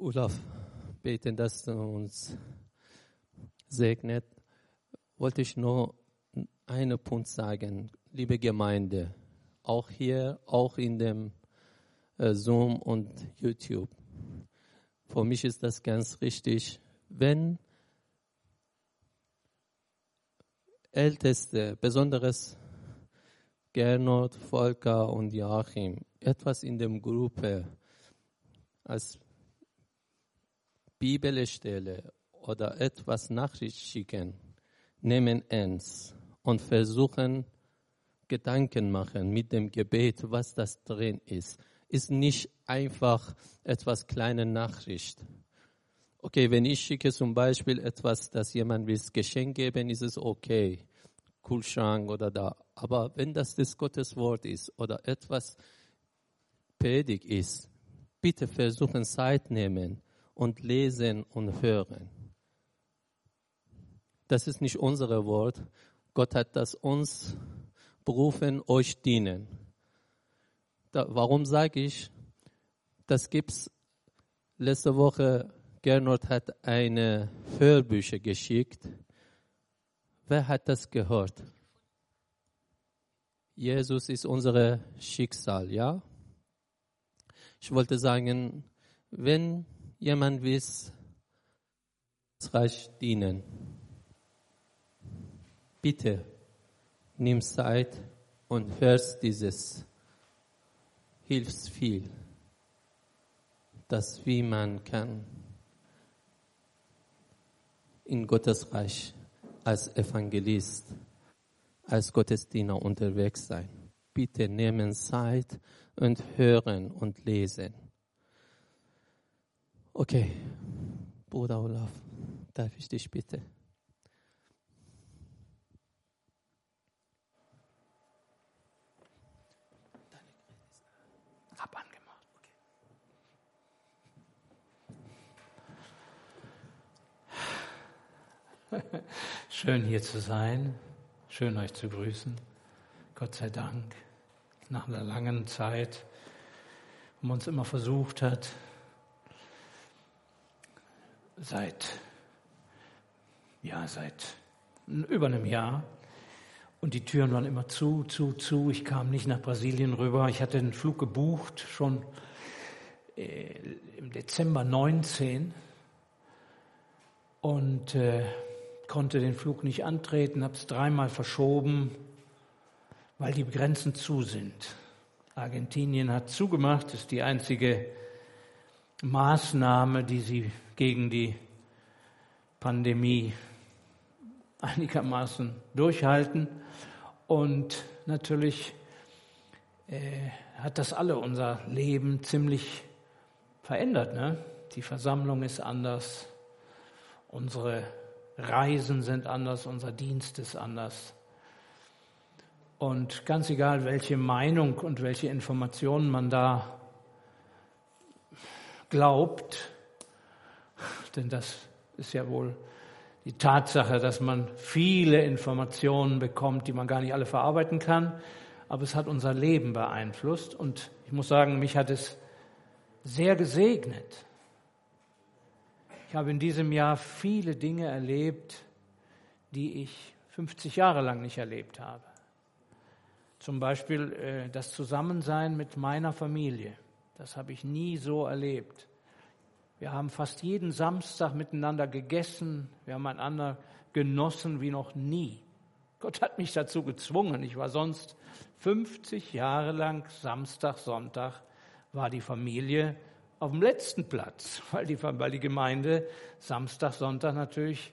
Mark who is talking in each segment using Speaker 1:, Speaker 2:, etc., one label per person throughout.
Speaker 1: Olaf beten, dass du uns segnet, wollte ich nur einen Punkt sagen, liebe Gemeinde, auch hier, auch in dem äh, Zoom und YouTube. Für mich ist das ganz richtig, wenn Älteste, besonders Gernot, Volker und Joachim, etwas in der Gruppe als Bibelstelle oder etwas Nachricht schicken, nehmen ernst und versuchen Gedanken machen mit dem Gebet, was das drin ist. Ist nicht einfach etwas kleine Nachricht. Okay, wenn ich schicke zum Beispiel etwas, das jemand will Geschenk geben, ist es okay. Kühlschrank oder da. Aber wenn das das Gottes Wort ist oder etwas Predigt ist, bitte versuchen Zeit nehmen und lesen und hören. Das ist nicht unser Wort. Gott hat das uns berufen, euch dienen. Da, warum sage ich, das gibt's letzte Woche, Gernot hat eine Hörbücher geschickt. Wer hat das gehört? Jesus ist unser Schicksal, ja? Ich wollte sagen, wenn jemand will, das Reich dienen, bitte nimm Zeit und hörst dieses, hilft viel, dass wie man kann in Gottes Reich als Evangelist, als Gottesdiener unterwegs sein. Bitte nehmen Zeit und hören und lesen. Okay, Bruder Olaf, darf ich dich bitte?
Speaker 2: Hab angemacht. Schön hier zu sein, schön euch zu grüßen. Gott sei Dank nach einer langen Zeit, wo man uns immer versucht hat, seit, ja, seit über einem Jahr. Und die Türen waren immer zu, zu, zu. Ich kam nicht nach Brasilien rüber. Ich hatte den Flug gebucht, schon äh, im Dezember 19 und äh, konnte den Flug nicht antreten, habe es dreimal verschoben weil die Grenzen zu sind. Argentinien hat zugemacht, ist die einzige Maßnahme, die sie gegen die Pandemie einigermaßen durchhalten. Und natürlich äh, hat das alle unser Leben ziemlich verändert. Ne? Die Versammlung ist anders, unsere Reisen sind anders, unser Dienst ist anders. Und ganz egal, welche Meinung und welche Informationen man da glaubt, denn das ist ja wohl die Tatsache, dass man viele Informationen bekommt, die man gar nicht alle verarbeiten kann, aber es hat unser Leben beeinflusst und ich muss sagen, mich hat es sehr gesegnet. Ich habe in diesem Jahr viele Dinge erlebt, die ich 50 Jahre lang nicht erlebt habe. Zum Beispiel äh, das Zusammensein mit meiner Familie. Das habe ich nie so erlebt. Wir haben fast jeden Samstag miteinander gegessen. Wir haben einander genossen wie noch nie. Gott hat mich dazu gezwungen. Ich war sonst 50 Jahre lang Samstag, Sonntag war die Familie auf dem letzten Platz, weil die, weil die Gemeinde Samstag, Sonntag natürlich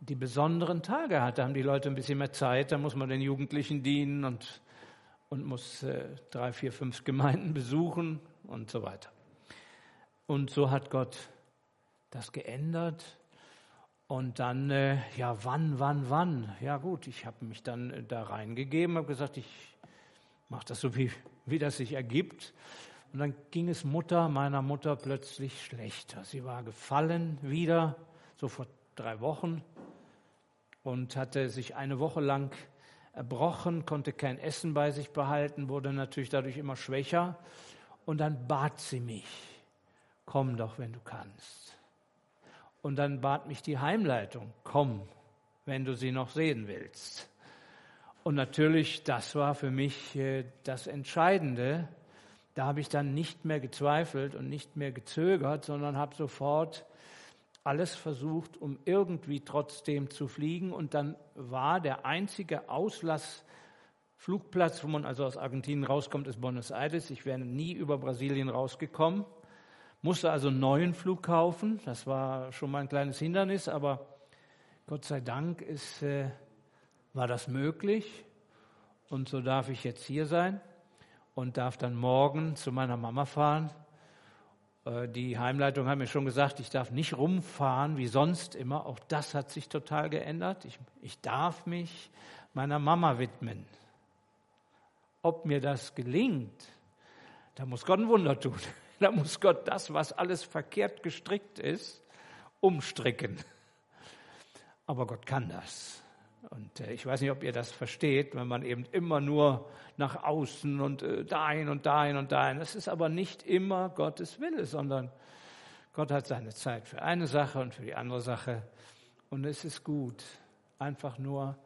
Speaker 2: die besonderen Tage hat. Da haben die Leute ein bisschen mehr Zeit, da muss man den Jugendlichen dienen und und muss äh, drei, vier, fünf Gemeinden besuchen und so weiter. Und so hat Gott das geändert. Und dann, äh, ja, wann, wann, wann? Ja gut, ich habe mich dann äh, da reingegeben, habe gesagt, ich mache das so, wie, wie das sich ergibt. Und dann ging es Mutter, meiner Mutter, plötzlich schlechter. Sie war gefallen wieder, so vor drei Wochen, und hatte sich eine Woche lang erbrochen, konnte kein Essen bei sich behalten, wurde natürlich dadurch immer schwächer. Und dann bat sie mich komm doch, wenn du kannst. Und dann bat mich die Heimleitung, komm, wenn du sie noch sehen willst. Und natürlich, das war für mich äh, das Entscheidende. Da habe ich dann nicht mehr gezweifelt und nicht mehr gezögert, sondern habe sofort alles versucht, um irgendwie trotzdem zu fliegen. Und dann war der einzige Auslassflugplatz, wo man also aus Argentinien rauskommt, ist Buenos Aires. Ich wäre nie über Brasilien rausgekommen, musste also einen neuen Flug kaufen. Das war schon mal ein kleines Hindernis, aber Gott sei Dank ist, äh, war das möglich. Und so darf ich jetzt hier sein und darf dann morgen zu meiner Mama fahren äh, die Heimleitung hat mir schon gesagt, ich darf nicht rumfahren wie sonst immer. Auch das hat sich total geändert. Ich, ich darf mich meiner Mama widmen. Ob mir das gelingt, da muss Gott ein Wunder tun. Da muss Gott das, was alles verkehrt gestrickt ist, umstricken. Aber Gott kann das. Und äh, ich weiß nicht, ob ihr das versteht, wenn man eben immer nur nach außen und äh, dahin und dahin und dahin. Das ist aber nicht immer Gottes Wille, sondern Gott hat seine Zeit für eine Sache und für die andere Sache. Und es ist gut, einfach nur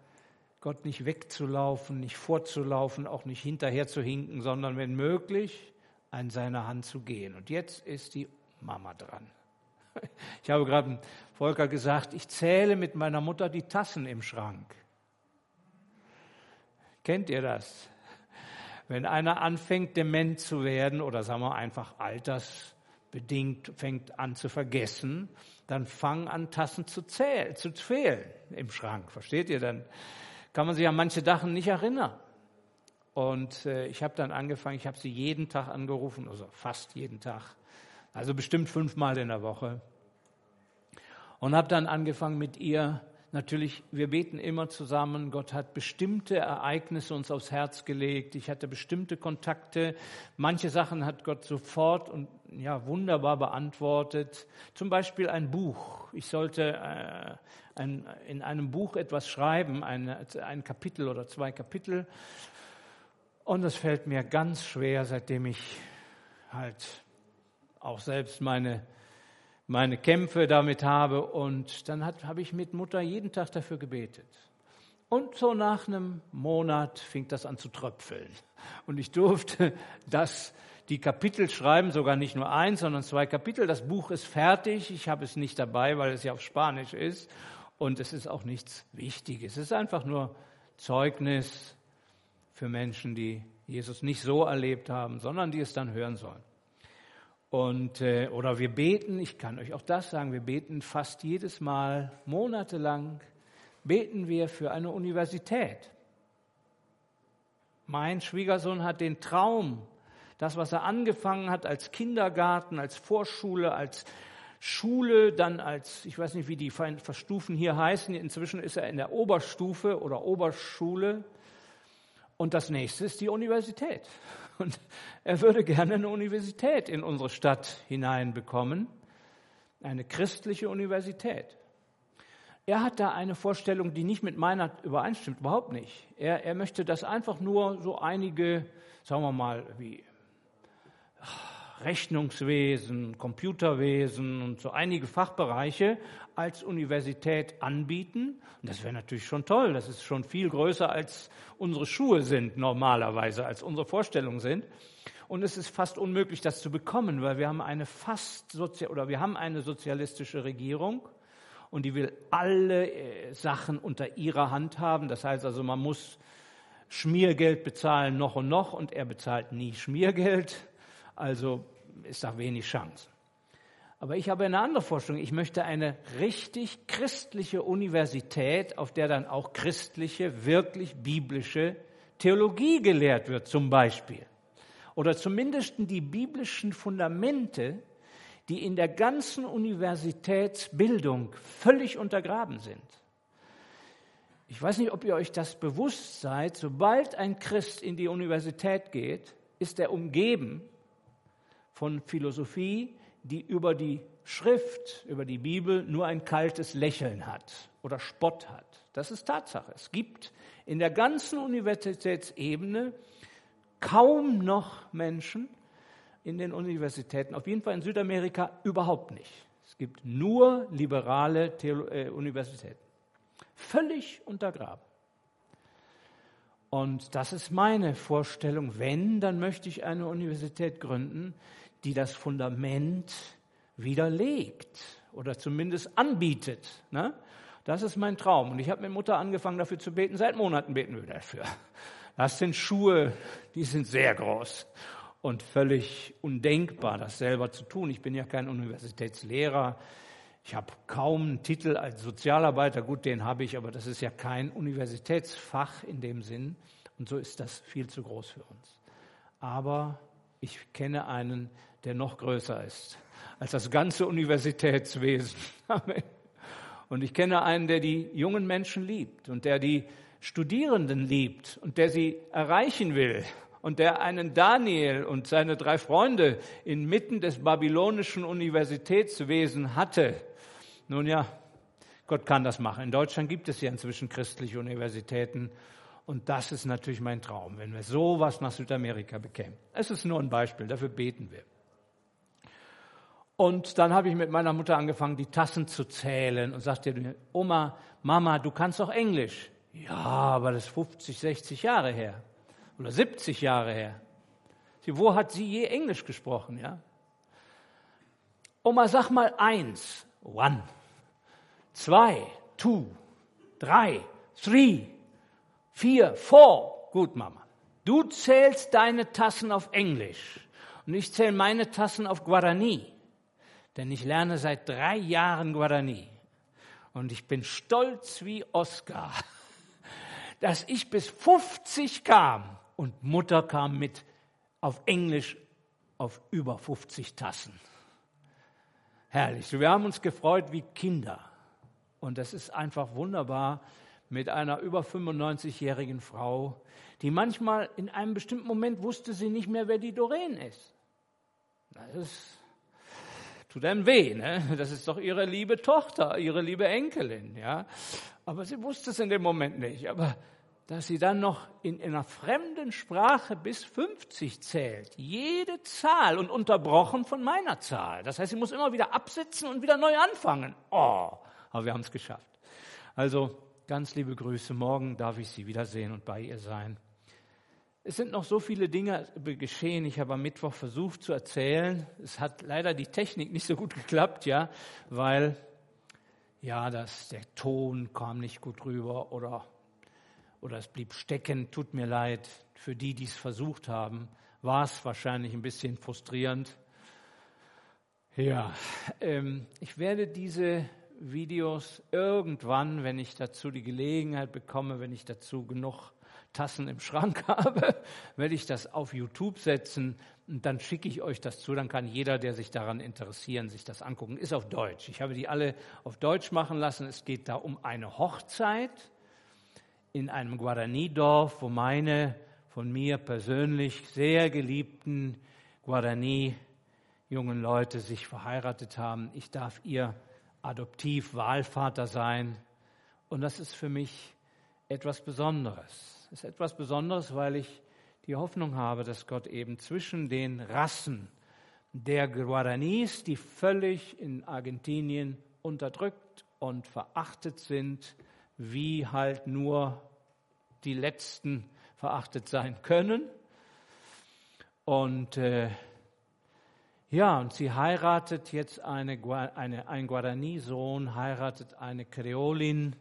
Speaker 2: Gott nicht wegzulaufen, nicht vorzulaufen, auch nicht hinterher zu hinken, sondern wenn möglich an seiner Hand zu gehen. Und jetzt ist die Mama dran. Ich habe gerade Volker gesagt, ich zähle mit meiner Mutter die Tassen im Schrank. Kennt ihr das? Wenn einer anfängt, dement zu werden oder sagen wir einfach altersbedingt fängt an zu vergessen, dann fangen an, Tassen zu, zählen, zu fehlen im Schrank. Versteht ihr? Dann kann man sich an manche Sachen nicht erinnern. Und äh, ich habe dann angefangen, ich habe sie jeden Tag angerufen, also fast jeden Tag, also bestimmt fünfmal in der Woche. Und habe dann angefangen mit ihr, natürlich, wir beten immer zusammen, Gott hat bestimmte Ereignisse uns aufs Herz gelegt, ich hatte bestimmte Kontakte, manche Sachen hat Gott sofort und ja, wunderbar beantwortet. Zum Beispiel ein Buch. Ich sollte äh, ein, in einem Buch etwas schreiben, ein, ein Kapitel oder zwei Kapitel. Und es fällt mir ganz schwer, seitdem ich halt auch selbst meine, meine Kämpfe damit habe. Und dann habe ich mit Mutter jeden Tag dafür gebetet. Und so nach einem Monat fing das an zu tröpfeln. Und ich durfte das, die Kapitel schreiben, sogar nicht nur eins, sondern zwei Kapitel. Das Buch ist fertig. Ich habe es nicht dabei, weil es ja auf Spanisch ist. Und es ist auch nichts Wichtiges. Es ist einfach nur Zeugnis für Menschen, die Jesus nicht so erlebt haben, sondern die es dann hören sollen. Und, äh, oder wir beten, ich kann euch auch das sagen, wir beten fast jedes Mal, monatelang, beten wir für eine Universität. Mein Schwiegersohn hat den Traum, das, was er angefangen hat als Kindergarten, als Vorschule, als Schule, dann als, ich weiß nicht, wie die Verstufen hier heißen, inzwischen ist er in der Oberstufe oder Oberschule. Und das nächste ist die Universität. Und er würde gerne eine Universität in unsere Stadt hineinbekommen, eine christliche Universität. Er hat da eine Vorstellung, die nicht mit meiner übereinstimmt, überhaupt nicht. Er, er möchte das einfach nur so einige, sagen wir mal, wie Rechnungswesen, Computerwesen und so einige Fachbereiche als Universität anbieten. Und das wäre natürlich schon toll. Das ist schon viel größer als unsere Schuhe sind normalerweise, als unsere Vorstellungen sind. Und es ist fast unmöglich, das zu bekommen, weil wir haben eine fast sozial oder wir haben eine sozialistische Regierung und die will alle äh, Sachen unter ihrer Hand haben. Das heißt also, man muss Schmiergeld bezahlen noch und noch und er bezahlt nie Schmiergeld. Also ist da wenig Chance. Aber ich habe eine andere Vorstellung. Ich möchte eine richtig christliche Universität, auf der dann auch christliche, wirklich biblische Theologie gelehrt wird, zum Beispiel. Oder zumindest die biblischen Fundamente, die in der ganzen Universitätsbildung völlig untergraben sind. Ich weiß nicht, ob ihr euch das bewusst seid. Sobald ein Christ in die Universität geht, ist er umgeben von Philosophie, die über die Schrift, über die Bibel nur ein kaltes Lächeln hat oder Spott hat. Das ist Tatsache. Es gibt in der ganzen Universitätsebene kaum noch Menschen, in den Universitäten, auf jeden Fall in Südamerika überhaupt nicht. Es gibt nur liberale Theolo äh, Universitäten. Völlig untergraben. Und das ist meine Vorstellung. Wenn, dann möchte ich eine Universität gründen, die das Fundament widerlegt oder zumindest anbietet. Ne? Das ist mein Traum. Und ich habe mit Mutter angefangen, dafür zu beten. Seit Monaten beten wir dafür. Das sind Schuhe, die sind sehr groß und völlig undenkbar, das selber zu tun. Ich bin ja kein Universitätslehrer. Ich habe kaum einen Titel als Sozialarbeiter. Gut, den habe ich, aber das ist ja kein Universitätsfach in dem Sinn. Und so ist das viel zu groß für uns. Aber ich kenne einen, der noch größer ist als das ganze Universitätswesen. Und ich kenne einen, der die jungen Menschen liebt und der die Studierenden liebt und der sie erreichen will und der einen Daniel und seine drei Freunde inmitten des babylonischen Universitätswesen hatte. Nun ja, Gott kann das machen. In Deutschland gibt es ja inzwischen christliche Universitäten und das ist natürlich mein Traum, wenn wir sowas nach Südamerika bekämen. Es ist nur ein Beispiel, dafür beten wir. Und dann habe ich mit meiner Mutter angefangen, die Tassen zu zählen und sagte, Oma, Mama, du kannst doch Englisch. Ja, aber das ist 50, 60 Jahre her oder 70 Jahre her. Sie, wo hat sie je Englisch gesprochen? Ja? Oma, sag mal eins, one, zwei, two, drei, three, vier, four. Gut, Mama. Du zählst deine Tassen auf Englisch und ich zähle meine Tassen auf Guarani denn ich lerne seit drei Jahren Guarani. Und ich bin stolz wie Oscar, dass ich bis 50 kam und Mutter kam mit auf Englisch auf über 50 Tassen. Herrlich. Wir haben uns gefreut wie Kinder. Und das ist einfach wunderbar mit einer über 95-jährigen Frau, die manchmal in einem bestimmten Moment wusste sie nicht mehr, wer die Doreen ist. Das ist tut einem weh, ne? Das ist doch ihre liebe Tochter, ihre liebe Enkelin, ja. Aber sie wusste es in dem Moment nicht. Aber dass sie dann noch in einer fremden Sprache bis 50 zählt, jede Zahl und unterbrochen von meiner Zahl. Das heißt, sie muss immer wieder absitzen und wieder neu anfangen. Oh, aber wir haben es geschafft. Also ganz liebe Grüße. Morgen darf ich Sie wiedersehen und bei ihr sein. Es sind noch so viele Dinge geschehen. Ich habe am Mittwoch versucht zu erzählen. Es hat leider die Technik nicht so gut geklappt, ja, weil ja, das, der Ton kam nicht gut rüber oder, oder es blieb stecken. Tut mir leid. Für die, die es versucht haben, war es wahrscheinlich ein bisschen frustrierend. Ja, ähm, ich werde diese Videos irgendwann, wenn ich dazu die Gelegenheit bekomme, wenn ich dazu genug Tassen im Schrank habe, werde ich das auf YouTube setzen und dann schicke ich euch das zu. Dann kann jeder, der sich daran interessieren, sich das angucken. Ist auf Deutsch. Ich habe die alle auf Deutsch machen lassen. Es geht da um eine Hochzeit in einem Guarani-Dorf, wo meine von mir persönlich sehr geliebten Guarani jungen Leute sich verheiratet haben. Ich darf ihr Adoptiv-Wahlvater sein. Und das ist für mich etwas Besonderes ist etwas Besonderes, weil ich die Hoffnung habe, dass Gott eben zwischen den Rassen der Guaranis, die völlig in Argentinien unterdrückt und verachtet sind, wie halt nur die Letzten verachtet sein können. Und äh, ja, und sie heiratet jetzt eine, eine, ein Guarani-Sohn, heiratet eine Kreolin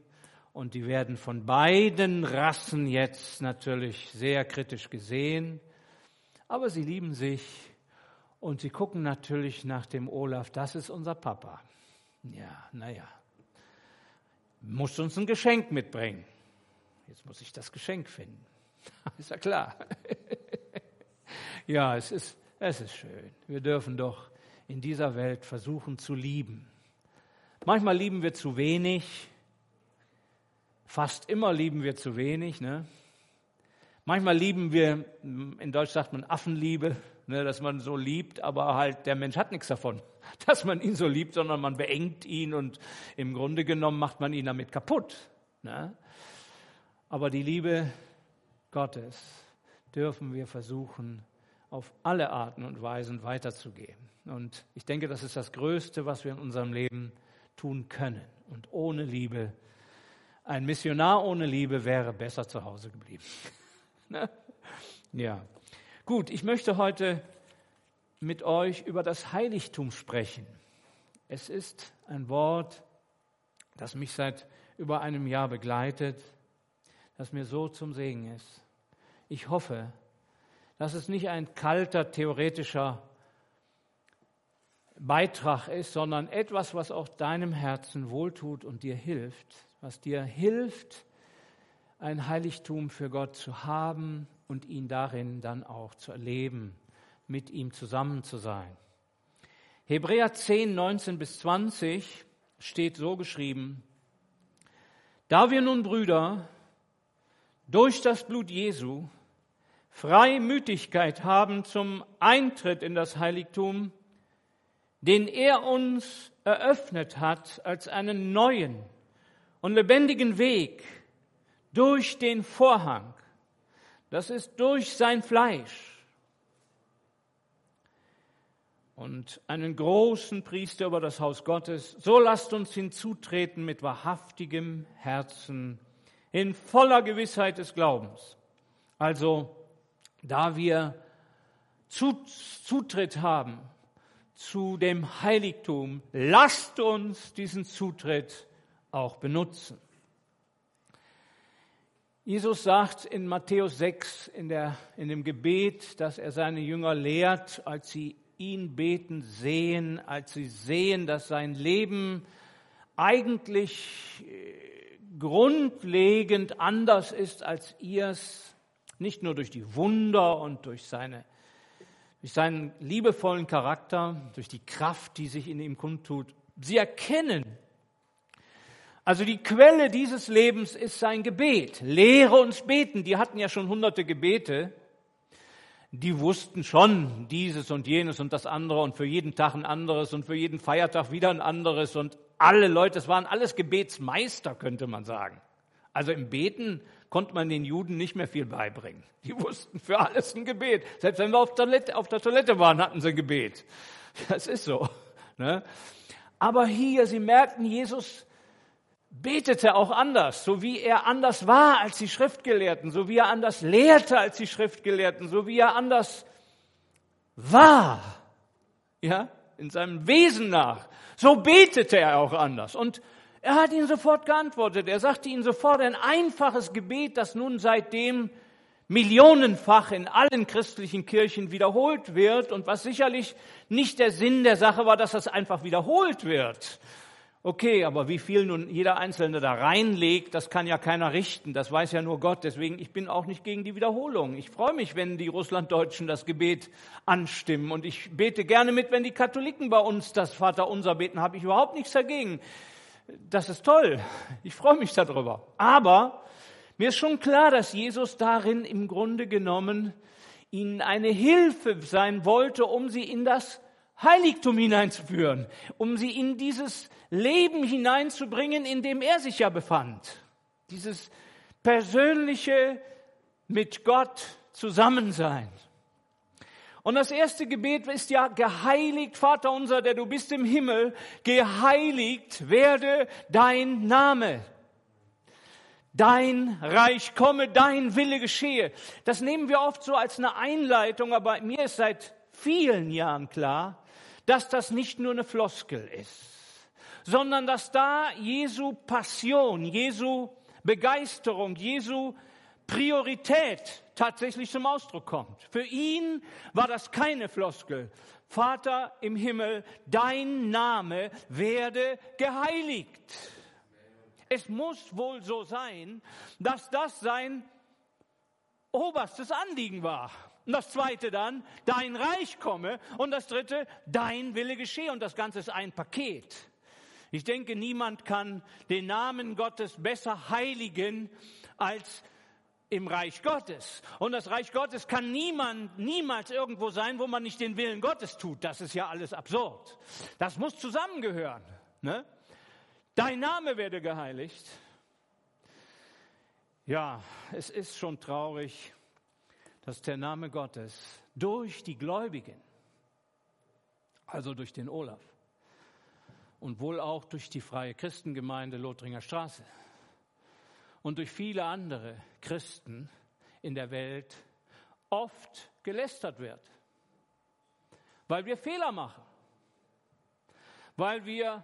Speaker 2: und die werden von beiden Rassen jetzt natürlich sehr kritisch gesehen. Aber sie lieben sich und sie gucken natürlich nach dem Olaf, das ist unser Papa. Ja, naja, muss uns ein Geschenk mitbringen. Jetzt muss ich das Geschenk finden. ist ja klar. ja, es ist, es ist schön. Wir dürfen doch in dieser Welt versuchen zu lieben. Manchmal lieben wir zu wenig, Fast immer lieben wir zu wenig. Ne? Manchmal lieben wir, in Deutsch sagt man Affenliebe, ne, dass man so liebt, aber halt der Mensch hat nichts davon, dass man ihn so liebt, sondern man beengt ihn und im Grunde genommen macht man ihn damit kaputt. Ne? Aber die Liebe Gottes dürfen wir versuchen auf alle Arten und Weisen weiterzugehen. Und ich denke, das ist das Größte, was wir in unserem Leben tun können. Und ohne Liebe, ein Missionar ohne Liebe wäre besser zu Hause geblieben. Ne? ja. Gut, ich möchte heute mit euch über das Heiligtum sprechen. Es ist ein Wort, das mich seit über einem Jahr begleitet, das mir so zum Segen ist. Ich hoffe, dass es nicht ein kalter theoretischer Beitrag ist, sondern etwas, was auch deinem Herzen wohltut und dir hilft, was dir hilft, ein Heiligtum für Gott zu haben und ihn darin dann auch zu erleben, mit ihm zusammen zu sein. Hebräer 10, 19 bis 20 steht so geschrieben, da wir nun Brüder durch das Blut Jesu Freimütigkeit haben zum Eintritt in das Heiligtum, den er uns eröffnet hat als einen neuen und lebendigen Weg durch den Vorhang, das ist durch sein Fleisch. Und einen großen Priester über das Haus Gottes, so lasst uns hinzutreten mit wahrhaftigem Herzen, in voller Gewissheit des Glaubens. Also, da wir Zutritt haben zu dem Heiligtum, lasst uns diesen Zutritt auch benutzen. Jesus sagt in Matthäus 6 in, der, in dem Gebet, dass er seine Jünger lehrt, als sie ihn beten sehen, als sie sehen, dass sein Leben eigentlich äh, grundlegend anders ist als ihrs, nicht nur durch die Wunder und durch, seine, durch seinen liebevollen Charakter, durch die Kraft, die sich in ihm kundtut. Sie erkennen, also die Quelle dieses Lebens ist sein Gebet. Lehre uns beten. Die hatten ja schon hunderte Gebete. Die wussten schon dieses und jenes und das andere und für jeden Tag ein anderes und für jeden Feiertag wieder ein anderes und alle Leute, es waren alles Gebetsmeister, könnte man sagen. Also im Beten konnte man den Juden nicht mehr viel beibringen. Die wussten für alles ein Gebet. Selbst wenn wir auf, Toilette, auf der Toilette waren, hatten sie ein Gebet. Das ist so. Ne? Aber hier, sie merkten, Jesus betete auch anders, so wie er anders war als die Schriftgelehrten, so wie er anders lehrte als die Schriftgelehrten, so wie er anders war, ja, in seinem Wesen nach. So betete er auch anders. Und er hat ihnen sofort geantwortet. Er sagte ihnen sofort ein einfaches Gebet, das nun seitdem millionenfach in allen christlichen Kirchen wiederholt wird und was sicherlich nicht der Sinn der Sache war, dass das einfach wiederholt wird, Okay, aber wie viel nun jeder Einzelne da reinlegt, das kann ja keiner richten. Das weiß ja nur Gott. Deswegen, ich bin auch nicht gegen die Wiederholung. Ich freue mich, wenn die Russlanddeutschen das Gebet anstimmen. Und ich bete gerne mit, wenn die Katholiken bei uns das Vaterunser beten. Habe ich überhaupt nichts dagegen. Das ist toll. Ich freue mich darüber. Aber mir ist schon klar, dass Jesus darin im Grunde genommen ihnen eine Hilfe sein wollte, um sie in das Heiligtum hineinzuführen, um sie in dieses Leben hineinzubringen, in dem er sich ja befand. Dieses persönliche mit Gott Zusammensein. Und das erste Gebet ist ja geheiligt, Vater unser, der du bist im Himmel, geheiligt werde dein Name. Dein Reich komme, dein Wille geschehe. Das nehmen wir oft so als eine Einleitung, aber mir ist seit vielen Jahren klar, dass das nicht nur eine Floskel ist, sondern dass da Jesu Passion, Jesu Begeisterung, Jesu Priorität tatsächlich zum Ausdruck kommt. Für ihn war das keine Floskel. Vater im Himmel, dein Name werde geheiligt. Es muss wohl so sein, dass das sein oberstes Anliegen war. Und das zweite dann, dein Reich komme. Und das dritte, dein Wille geschehe. Und das Ganze ist ein Paket. Ich denke, niemand kann den Namen Gottes besser heiligen als im Reich Gottes. Und das Reich Gottes kann niemand, niemals irgendwo sein, wo man nicht den Willen Gottes tut. Das ist ja alles absurd. Das muss zusammengehören. Ne? Dein Name werde geheiligt. Ja, es ist schon traurig, dass der Name Gottes durch die Gläubigen, also durch den Olaf und wohl auch durch die Freie Christengemeinde Lothringer Straße und durch viele andere Christen in der Welt oft gelästert wird, weil wir Fehler machen, weil wir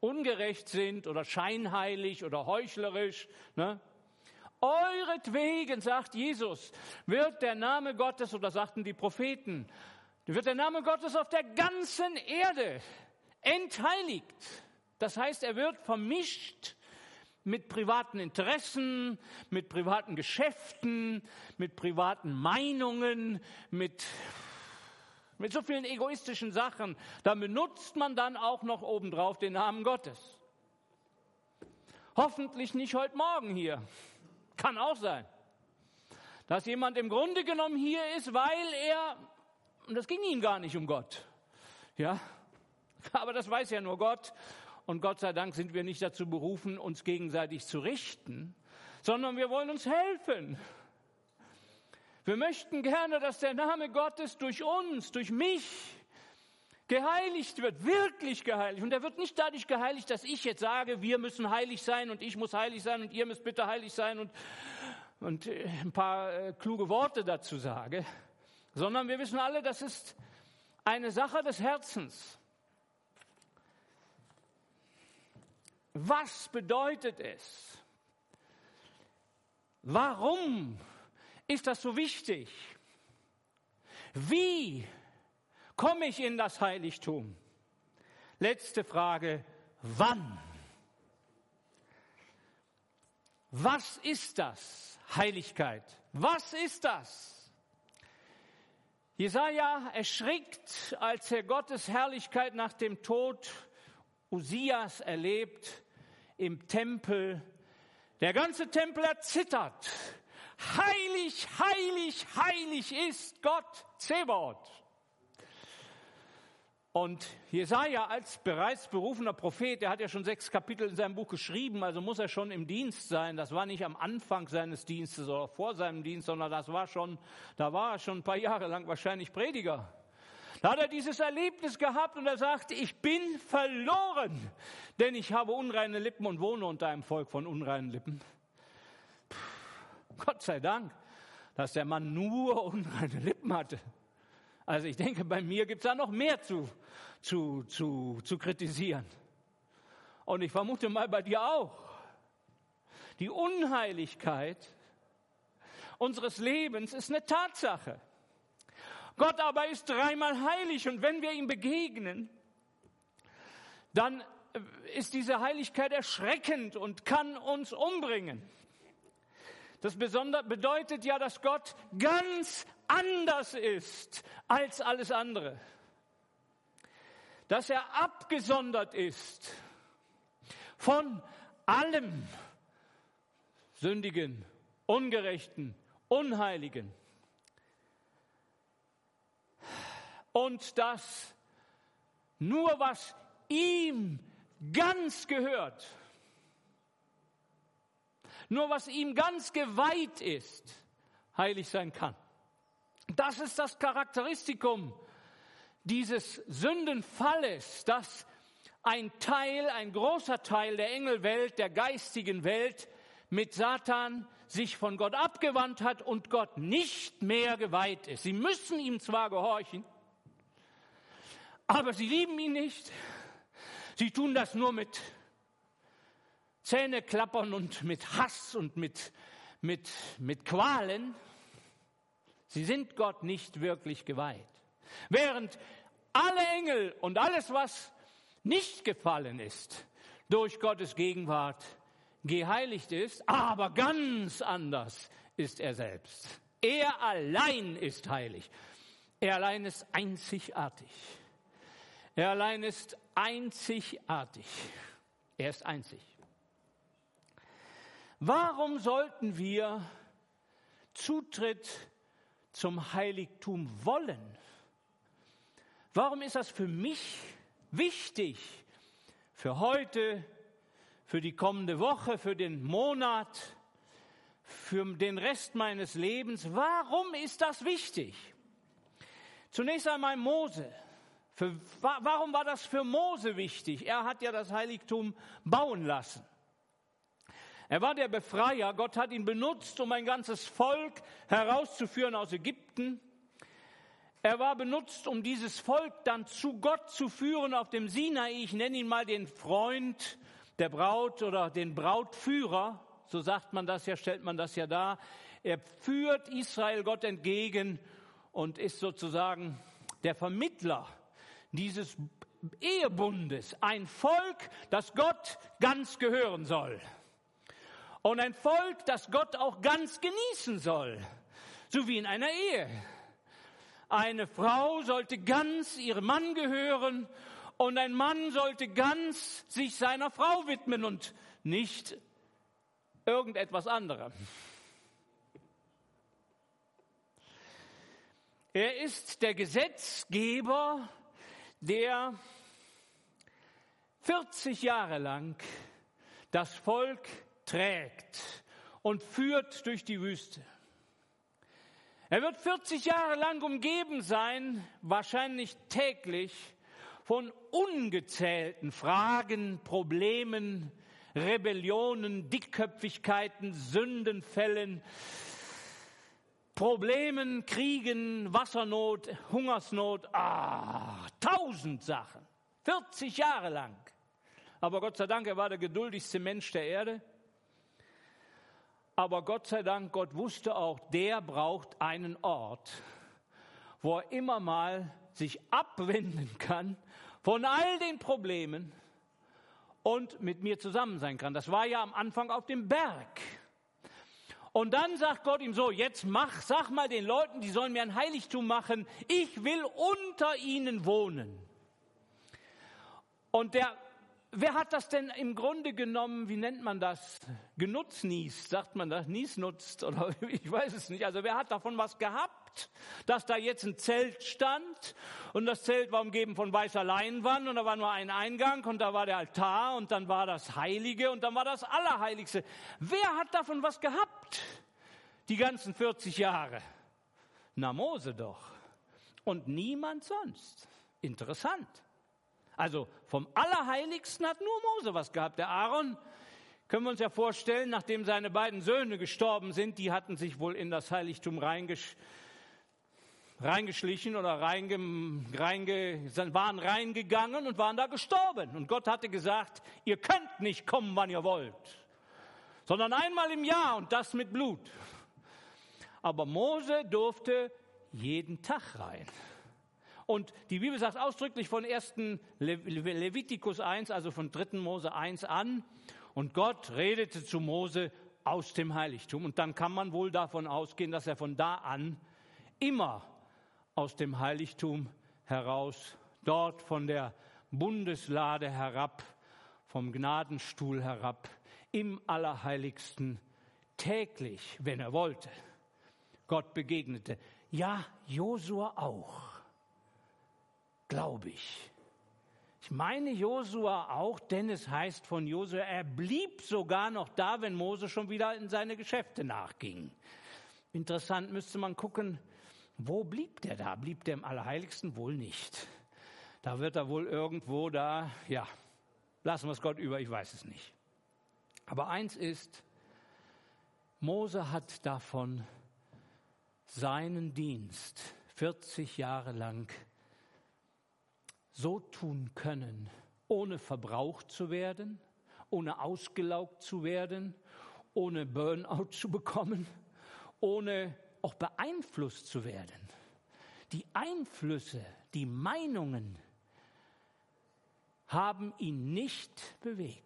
Speaker 2: ungerecht sind oder scheinheilig oder heuchlerisch. Ne? Euretwegen, sagt Jesus, wird der Name Gottes, oder sagten die Propheten, wird der Name Gottes auf der ganzen Erde entheiligt. Das heißt, er wird vermischt mit privaten Interessen, mit privaten Geschäften, mit privaten Meinungen, mit, mit so vielen egoistischen Sachen. Da benutzt man dann auch noch obendrauf den Namen Gottes. Hoffentlich nicht heute Morgen hier. Kann auch sein. Dass jemand im Grunde genommen hier ist, weil er, und das ging ihm gar nicht um Gott. Ja, aber das weiß ja nur Gott. Und Gott sei Dank sind wir nicht dazu berufen, uns gegenseitig zu richten, sondern wir wollen uns helfen. Wir möchten gerne, dass der Name Gottes durch uns, durch mich geheiligt wird, wirklich geheiligt. Und er wird nicht dadurch geheiligt, dass ich jetzt sage, wir müssen heilig sein und ich muss heilig sein und ihr müsst bitte heilig sein und, und äh, ein paar äh, kluge Worte dazu sage, sondern wir wissen alle, das ist eine Sache des Herzens. Was bedeutet es? Warum ist das so wichtig? Wie komme ich in das Heiligtum? Letzte Frage, wann? Was ist das? Heiligkeit. Was ist das? Jesaja erschrickt, als er Gottes Herrlichkeit nach dem Tod Usias erlebt im Tempel. Der ganze Tempel erzittert. Heilig, heilig, heilig ist Gott Zebaoth. Und Jesaja als bereits berufener Prophet, der hat ja schon sechs Kapitel in seinem Buch geschrieben, also muss er schon im Dienst sein. Das war nicht am Anfang seines Dienstes oder vor seinem Dienst, sondern das war schon, da war er schon ein paar Jahre lang wahrscheinlich Prediger. Da hat er dieses Erlebnis gehabt und er sagte, ich bin verloren, denn ich habe unreine Lippen und wohne unter einem Volk von unreinen Lippen. Puh, Gott sei Dank, dass der Mann nur unreine Lippen hatte. Also ich denke, bei mir gibt es da noch mehr zu, zu, zu, zu kritisieren. Und ich vermute mal bei dir auch. Die Unheiligkeit unseres Lebens ist eine Tatsache. Gott aber ist dreimal heilig und wenn wir ihm begegnen, dann ist diese Heiligkeit erschreckend und kann uns umbringen. Das bedeutet ja, dass Gott ganz anders ist als alles andere. Dass er abgesondert ist von allem Sündigen, Ungerechten, Unheiligen. und dass nur was ihm ganz gehört, nur was ihm ganz geweiht ist, heilig sein kann. Das ist das Charakteristikum dieses Sündenfalles, dass ein Teil, ein großer Teil der Engelwelt, der geistigen Welt mit Satan sich von Gott abgewandt hat und Gott nicht mehr geweiht ist. Sie müssen ihm zwar gehorchen, aber sie lieben ihn nicht. Sie tun das nur mit Zähneklappern und mit Hass und mit, mit, mit Qualen. Sie sind Gott nicht wirklich geweiht. Während alle Engel und alles, was nicht gefallen ist, durch Gottes Gegenwart geheiligt ist, aber ganz anders ist er selbst. Er allein ist heilig. Er allein ist einzigartig. Er allein ist einzigartig. Er ist einzig. Warum sollten wir Zutritt zum Heiligtum wollen? Warum ist das für mich wichtig? Für heute, für die kommende Woche, für den Monat, für den Rest meines Lebens. Warum ist das wichtig? Zunächst einmal Mose. Für, warum war das für Mose wichtig? Er hat ja das Heiligtum bauen lassen. Er war der Befreier. Gott hat ihn benutzt, um ein ganzes Volk herauszuführen aus Ägypten. Er war benutzt, um dieses Volk dann zu Gott zu führen auf dem Sinai. Ich nenne ihn mal den Freund der Braut oder den Brautführer. So sagt man das ja, stellt man das ja dar. Er führt Israel Gott entgegen und ist sozusagen der Vermittler dieses Ehebundes. Ein Volk, das Gott ganz gehören soll. Und ein Volk, das Gott auch ganz genießen soll. So wie in einer Ehe. Eine Frau sollte ganz ihrem Mann gehören und ein Mann sollte ganz sich seiner Frau widmen und nicht irgendetwas anderem. Er ist der Gesetzgeber, der 40 Jahre lang das Volk trägt und führt durch die Wüste. Er wird 40 Jahre lang umgeben sein, wahrscheinlich täglich, von ungezählten Fragen, Problemen, Rebellionen, Dickköpfigkeiten, Sündenfällen, Problemen, Kriegen, Wassernot, Hungersnot, ah, tausend Sachen. 40 Jahre lang. Aber Gott sei Dank, er war der geduldigste Mensch der Erde. Aber Gott sei Dank, Gott wusste auch, der braucht einen Ort, wo er immer mal sich abwenden kann von all den Problemen und mit mir zusammen sein kann. Das war ja am Anfang auf dem Berg. Und dann sagt Gott ihm so, jetzt mach, sag mal den Leuten, die sollen mir ein Heiligtum machen. Ich will unter ihnen wohnen. Und der Wer hat das denn im Grunde genommen, wie nennt man das? Genutzniest, sagt man das? Niesnutzt oder ich weiß es nicht. Also wer hat davon was gehabt, dass da jetzt ein Zelt stand und das Zelt war umgeben von weißer Leinwand und da war nur ein Eingang und da war der Altar und dann war das Heilige und dann war das Allerheiligste. Wer hat davon was gehabt? Die ganzen 40 Jahre. Na Mose doch. Und niemand sonst. Interessant. Also vom Allerheiligsten hat nur Mose was gehabt. Der Aaron, können wir uns ja vorstellen, nachdem seine beiden Söhne gestorben sind, die hatten sich wohl in das Heiligtum reingesch reingeschlichen oder reinge, reinge, waren reingegangen und waren da gestorben. Und Gott hatte gesagt, ihr könnt nicht kommen, wann ihr wollt, sondern einmal im Jahr und das mit Blut. Aber Mose durfte jeden Tag rein. Und die Bibel sagt ausdrücklich von 1. Levitikus 1, also von 3. Mose 1 an. Und Gott redete zu Mose aus dem Heiligtum. Und dann kann man wohl davon ausgehen, dass er von da an immer aus dem Heiligtum heraus, dort von der Bundeslade herab, vom Gnadenstuhl herab, im Allerheiligsten täglich, wenn er wollte, Gott begegnete. Ja, Josua auch glaube ich. Ich meine Josua auch, denn es heißt von Josua, er blieb sogar noch da, wenn Mose schon wieder in seine Geschäfte nachging. Interessant müsste man gucken, wo blieb der da? Blieb der im Allerheiligsten? Wohl nicht. Da wird er wohl irgendwo da, ja, lassen wir es Gott über, ich weiß es nicht. Aber eins ist, Mose hat davon seinen Dienst 40 Jahre lang so tun können, ohne verbraucht zu werden, ohne ausgelaugt zu werden, ohne Burnout zu bekommen, ohne auch beeinflusst zu werden. Die Einflüsse, die Meinungen haben ihn nicht bewegt.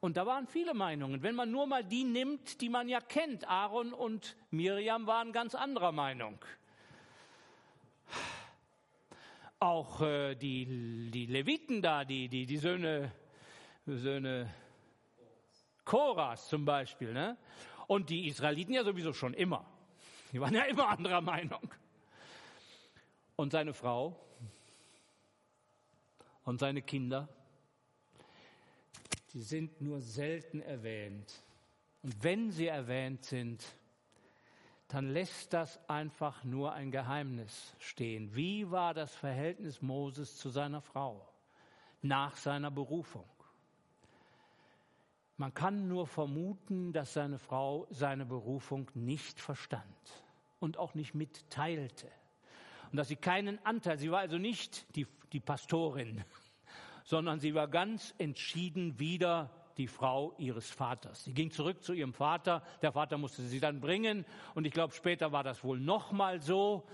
Speaker 2: Und da waren viele Meinungen. Wenn man nur mal die nimmt, die man ja kennt, Aaron und Miriam waren ganz anderer Meinung. Auch äh, die, die Leviten da, die, die, die Söhne, Söhne Koras zum Beispiel, ne? Und die Israeliten ja sowieso schon immer. Die waren ja immer anderer Meinung. Und seine Frau und seine Kinder, die sind nur selten erwähnt. Und wenn sie erwähnt sind, dann lässt das einfach nur ein Geheimnis stehen. Wie war das Verhältnis Moses zu seiner Frau nach seiner Berufung? Man kann nur vermuten, dass seine Frau seine Berufung nicht verstand und auch nicht mitteilte. Und dass sie keinen Anteil, sie war also nicht die, die Pastorin, sondern sie war ganz entschieden wieder die Frau ihres Vaters. Sie ging zurück zu ihrem Vater. Der Vater musste sie dann bringen. Und ich glaube, später war das wohl nochmal so.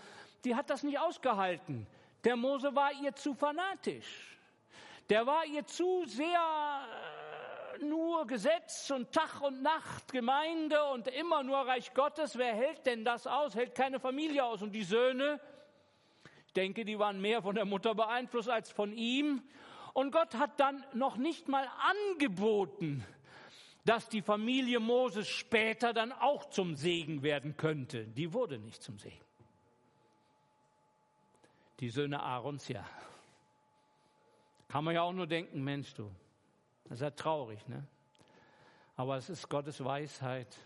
Speaker 2: Die hat das nicht ausgehalten. Der Mose war ihr zu fanatisch. Der war ihr zu sehr äh, nur Gesetz und Tag und Nacht, Gemeinde und immer nur Reich Gottes. Wer hält denn das aus? Hält keine Familie aus. Und die Söhne, ich denke, die waren mehr von der Mutter beeinflusst als von ihm. Und Gott hat dann noch nicht mal angeboten, dass die Familie Moses später dann auch zum Segen werden könnte. Die wurde nicht zum Segen. Die Söhne Aarons ja. Kann man ja auch nur denken, Mensch, du, das ist ja traurig, ne? Aber es ist Gottes Weisheit.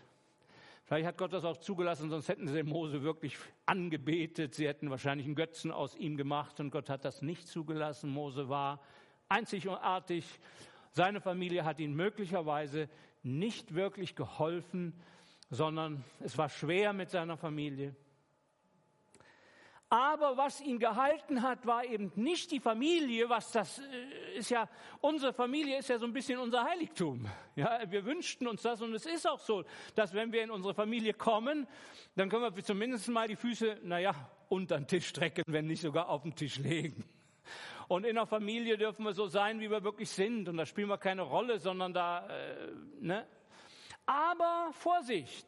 Speaker 2: Vielleicht hat Gott das auch zugelassen, sonst hätten sie den Mose wirklich angebetet. Sie hätten wahrscheinlich einen Götzen aus ihm gemacht und Gott hat das nicht zugelassen. Mose war einzigartig. Seine Familie hat ihm möglicherweise nicht wirklich geholfen, sondern es war schwer mit seiner Familie. Aber was ihn gehalten hat, war eben nicht die Familie, was das äh, ist ja, unsere Familie ist ja so ein bisschen unser Heiligtum. Ja, wir wünschten uns das und es ist auch so, dass wenn wir in unsere Familie kommen, dann können wir zumindest mal die Füße, naja, unter den Tisch strecken, wenn nicht sogar auf den Tisch legen. Und in der Familie dürfen wir so sein, wie wir wirklich sind. Und da spielen wir keine Rolle, sondern da, äh, ne? Aber Vorsicht!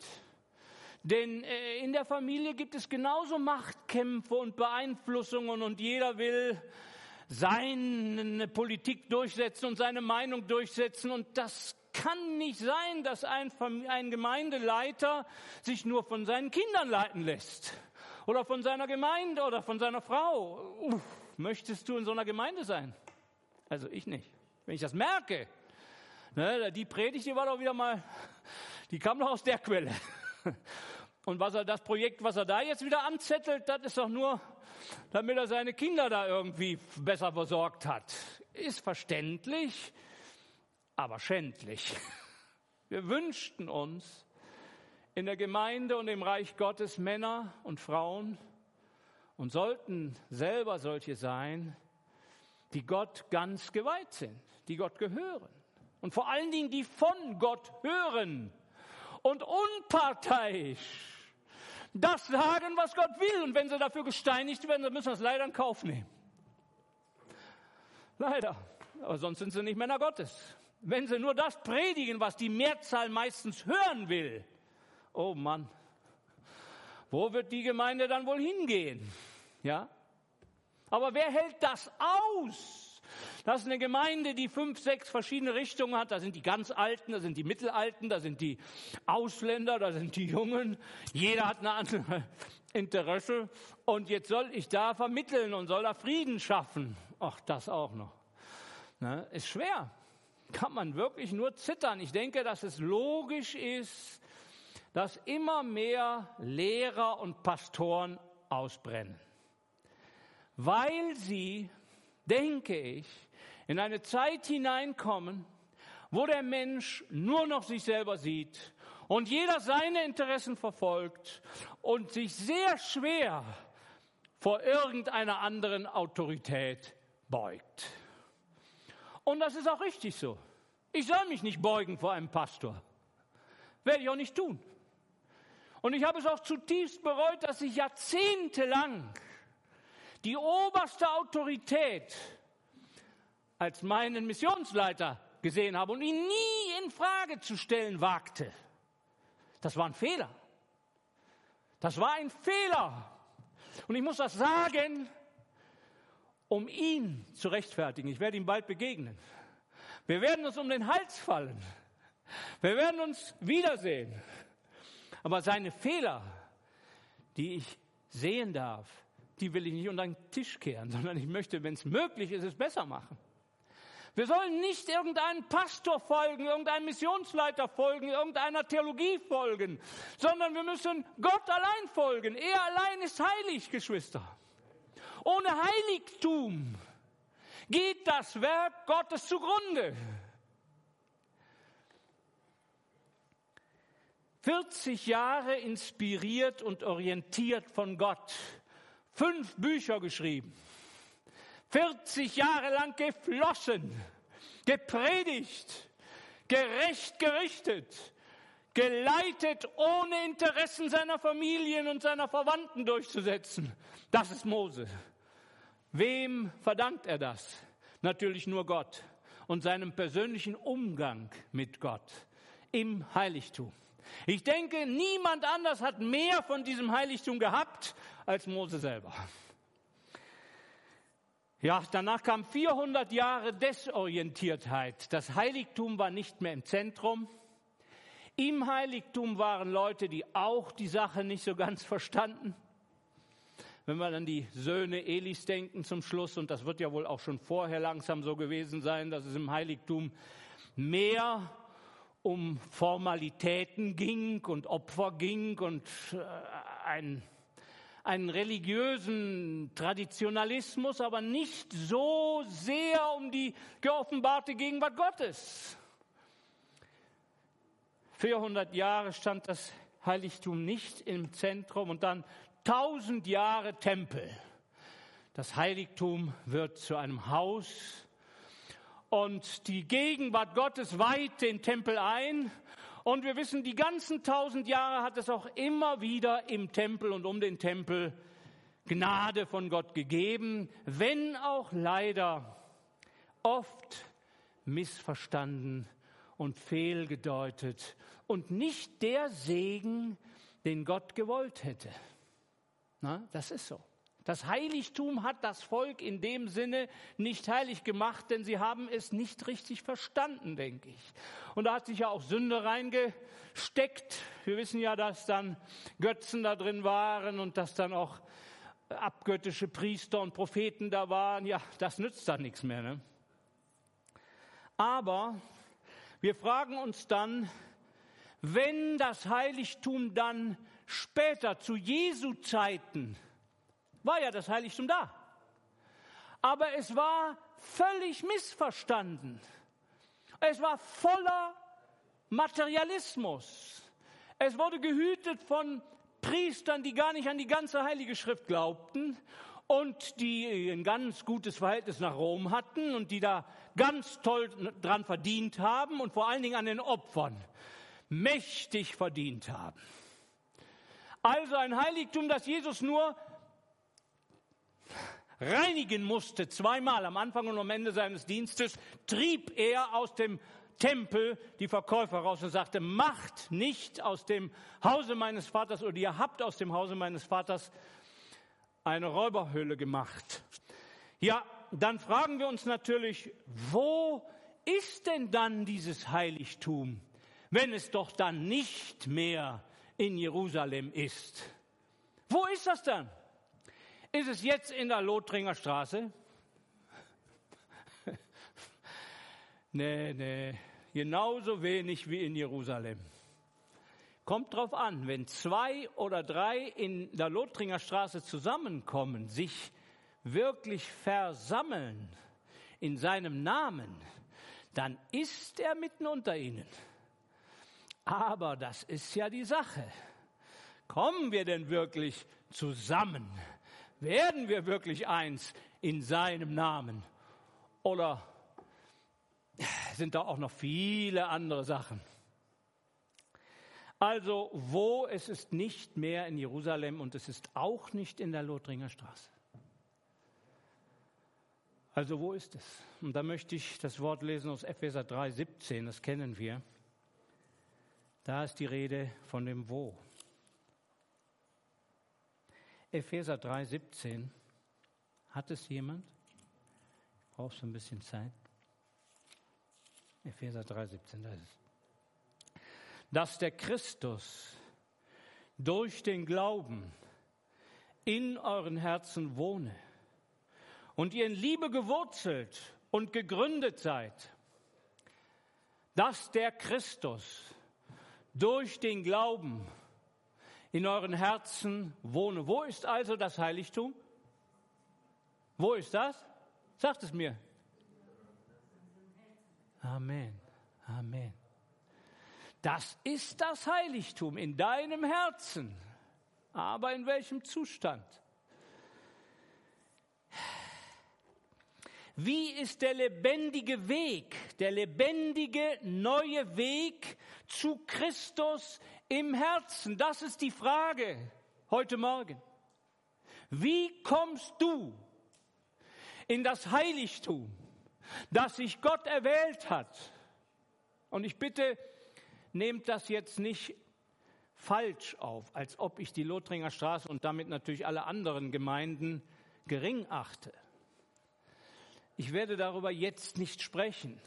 Speaker 2: Denn äh, in der Familie gibt es genauso Machtkämpfe und Beeinflussungen und jeder will seine Politik durchsetzen und seine Meinung durchsetzen und das kann nicht sein, dass ein, ein Gemeindeleiter sich nur von seinen Kindern leiten lässt oder von seiner Gemeinde oder von seiner Frau. Uff, möchtest du in so einer Gemeinde sein? Also ich nicht. Wenn ich das merke, ne, die Predigt, die war doch wieder mal, die kam doch aus der Quelle. Und was er, das Projekt, was er da jetzt wieder anzettelt, das ist doch nur, damit er seine Kinder da irgendwie besser versorgt hat. Ist verständlich, aber schändlich. Wir wünschten uns, in der Gemeinde und im Reich Gottes Männer und Frauen und sollten selber solche sein, die Gott ganz geweiht sind, die Gott gehören und vor allen Dingen die von Gott hören und unparteiisch das sagen, was Gott will. Und wenn sie dafür gesteinigt werden, dann müssen wir es leider in Kauf nehmen. Leider. Aber sonst sind sie nicht Männer Gottes. Wenn sie nur das predigen, was die Mehrzahl meistens hören will, oh Mann, wo wird die Gemeinde dann wohl hingehen? Ja? Aber wer hält das aus? Das ist eine Gemeinde, die fünf, sechs verschiedene Richtungen hat. Da sind die ganz Alten, da sind die Mittelalten, da sind die Ausländer, da sind die Jungen. Jeder hat eine andere Interesse. Und jetzt soll ich da vermitteln und soll da Frieden schaffen. Ach, das auch noch. Ne? Ist schwer. Kann man wirklich nur zittern. Ich denke, dass es logisch ist, dass immer mehr Lehrer und Pastoren ausbrennen, weil sie, denke ich, in eine Zeit hineinkommen, wo der Mensch nur noch sich selber sieht und jeder seine Interessen verfolgt und sich sehr schwer vor irgendeiner anderen Autorität beugt. Und das ist auch richtig so. Ich soll mich nicht beugen vor einem Pastor. Werde ich auch nicht tun. Und ich habe es auch zutiefst bereut, dass ich jahrzehntelang die oberste Autorität als meinen Missionsleiter gesehen habe und ihn nie in Frage zu stellen wagte. Das war ein Fehler. Das war ein Fehler. Und ich muss das sagen, um ihn zu rechtfertigen. Ich werde ihm bald begegnen. Wir werden uns um den Hals fallen. Wir werden uns wiedersehen. Aber seine Fehler, die ich sehen darf, die will ich nicht unter den Tisch kehren, sondern ich möchte, wenn es möglich ist, es besser machen. Wir sollen nicht irgendeinem Pastor folgen, irgendeinem Missionsleiter folgen, irgendeiner Theologie folgen, sondern wir müssen Gott allein folgen. Er allein ist heilig, Geschwister. Ohne Heiligtum geht das Werk Gottes zugrunde. 40 Jahre inspiriert und orientiert von Gott. Fünf Bücher geschrieben. 40 Jahre lang geflossen, gepredigt, gerecht gerichtet, geleitet, ohne Interessen seiner Familien und seiner Verwandten durchzusetzen. Das ist Mose. Wem verdankt er das? Natürlich nur Gott und seinem persönlichen Umgang mit Gott im Heiligtum. Ich denke, niemand anders hat mehr von diesem Heiligtum gehabt als Mose selber. Ja, danach kam 400 Jahre Desorientiertheit. Das Heiligtum war nicht mehr im Zentrum. Im Heiligtum waren Leute, die auch die Sache nicht so ganz verstanden. Wenn wir an die Söhne Elis denken zum Schluss, und das wird ja wohl auch schon vorher langsam so gewesen sein, dass es im Heiligtum mehr um Formalitäten ging und Opfer ging und äh, ein einen religiösen Traditionalismus, aber nicht so sehr um die geoffenbarte Gegenwart Gottes. 400 Jahre stand das Heiligtum nicht im Zentrum und dann 1000 Jahre Tempel. Das Heiligtum wird zu einem Haus und die Gegenwart Gottes weiht den Tempel ein und wir wissen, die ganzen tausend Jahre hat es auch immer wieder im Tempel und um den Tempel Gnade von Gott gegeben, wenn auch leider oft missverstanden und fehlgedeutet und nicht der Segen, den Gott gewollt hätte. Na, das ist so. Das Heiligtum hat das Volk in dem Sinne nicht heilig gemacht, denn sie haben es nicht richtig verstanden, denke ich. Und da hat sich ja auch Sünde reingesteckt. Wir wissen ja, dass dann Götzen da drin waren und dass dann auch abgöttische Priester und Propheten da waren. Ja, das nützt dann nichts mehr. Ne? Aber wir fragen uns dann, wenn das Heiligtum dann später zu Jesu Zeiten war ja das Heiligtum da. Aber es war völlig missverstanden. Es war voller Materialismus. Es wurde gehütet von Priestern, die gar nicht an die ganze Heilige Schrift glaubten und die ein ganz gutes Verhältnis nach Rom hatten und die da ganz toll dran verdient haben und vor allen Dingen an den Opfern mächtig verdient haben. Also ein Heiligtum, das Jesus nur reinigen musste, zweimal am Anfang und am Ende seines Dienstes, trieb er aus dem Tempel die Verkäufer raus und sagte, macht nicht aus dem Hause meines Vaters oder ihr habt aus dem Hause meines Vaters eine Räuberhöhle gemacht. Ja, dann fragen wir uns natürlich, wo ist denn dann dieses Heiligtum, wenn es doch dann nicht mehr in Jerusalem ist? Wo ist das dann? Ist es jetzt in der Lothringer Straße? nee, nee, genauso wenig wie in Jerusalem. Kommt drauf an, wenn zwei oder drei in der Lothringer Straße zusammenkommen, sich wirklich versammeln in seinem Namen, dann ist er mitten unter ihnen. Aber das ist ja die Sache. Kommen wir denn wirklich zusammen? Werden wir wirklich eins in seinem Namen? Oder sind da auch noch viele andere Sachen? Also, wo es ist nicht mehr in Jerusalem und es ist auch nicht in der Lothringer Straße. Also, wo ist es? Und da möchte ich das Wort lesen aus Epheser 3, 17, das kennen wir. Da ist die Rede von dem Wo. Epheser 3, 17. Hat es jemand? Brauchst du ein bisschen Zeit? Epheser 3, 17, da ist es. Dass der Christus durch den Glauben in euren Herzen wohne und ihr in Liebe gewurzelt und gegründet seid, dass der Christus durch den Glauben in euren Herzen wohne. Wo ist also das Heiligtum? Wo ist das? Sagt es mir. Amen. Amen. Das ist das Heiligtum in deinem Herzen. Aber in welchem Zustand? Wie ist der lebendige Weg, der lebendige neue Weg zu Christus im Herzen? Das ist die Frage heute Morgen. Wie kommst du in das Heiligtum, das sich Gott erwählt hat? Und ich bitte, nehmt das jetzt nicht falsch auf, als ob ich die Lothringer Straße und damit natürlich alle anderen Gemeinden gering achte. Ich werde darüber jetzt nicht sprechen.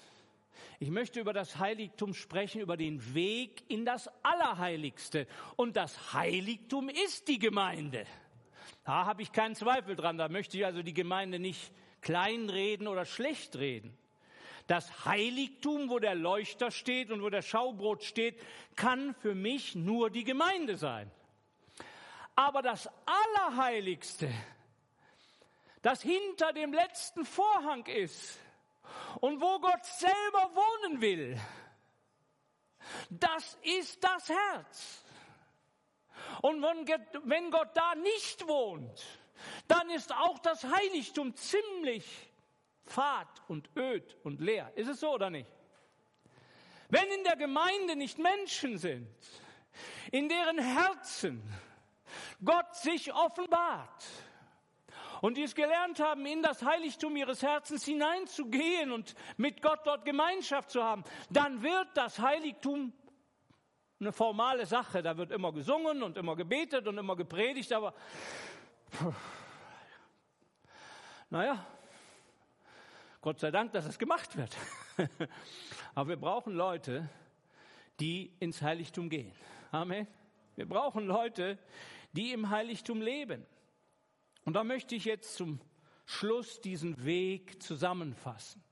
Speaker 2: Ich möchte über das Heiligtum sprechen, über den Weg in das Allerheiligste. Und das Heiligtum ist die Gemeinde. Da habe ich keinen Zweifel dran. Da möchte ich also die Gemeinde nicht kleinreden oder schlecht reden. Das Heiligtum, wo der Leuchter steht und wo der Schaubrot steht, kann für mich nur die Gemeinde sein. Aber das Allerheiligste, das hinter dem letzten Vorhang ist und wo Gott selber wohnen will, das ist das Herz. Und wenn Gott da nicht wohnt, dann ist auch das Heiligtum ziemlich fad und öd und leer. Ist es so oder nicht? Wenn in der Gemeinde nicht Menschen sind, in deren Herzen Gott sich offenbart und die es gelernt haben, in das Heiligtum ihres Herzens hineinzugehen und mit Gott dort Gemeinschaft zu haben, dann wird das Heiligtum eine formale Sache. Da wird immer gesungen und immer gebetet und immer gepredigt, aber naja, Gott sei Dank, dass es gemacht wird. Aber wir brauchen Leute, die ins Heiligtum gehen. Amen. Wir brauchen Leute, die im Heiligtum leben. Und da möchte ich jetzt zum Schluss diesen Weg zusammenfassen.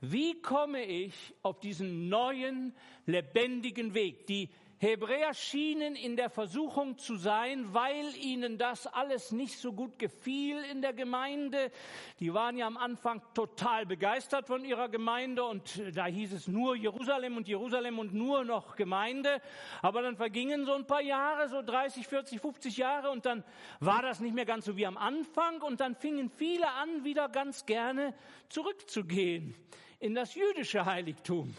Speaker 2: Wie komme ich auf diesen neuen, lebendigen Weg? Die Hebräer schienen in der Versuchung zu sein, weil ihnen das alles nicht so gut gefiel in der Gemeinde. Die waren ja am Anfang total begeistert von ihrer Gemeinde und da hieß es nur Jerusalem und Jerusalem und nur noch Gemeinde. Aber dann vergingen so ein paar Jahre, so 30, 40, 50 Jahre und dann war das nicht mehr ganz so wie am Anfang und dann fingen viele an, wieder ganz gerne zurückzugehen in das jüdische Heiligtum.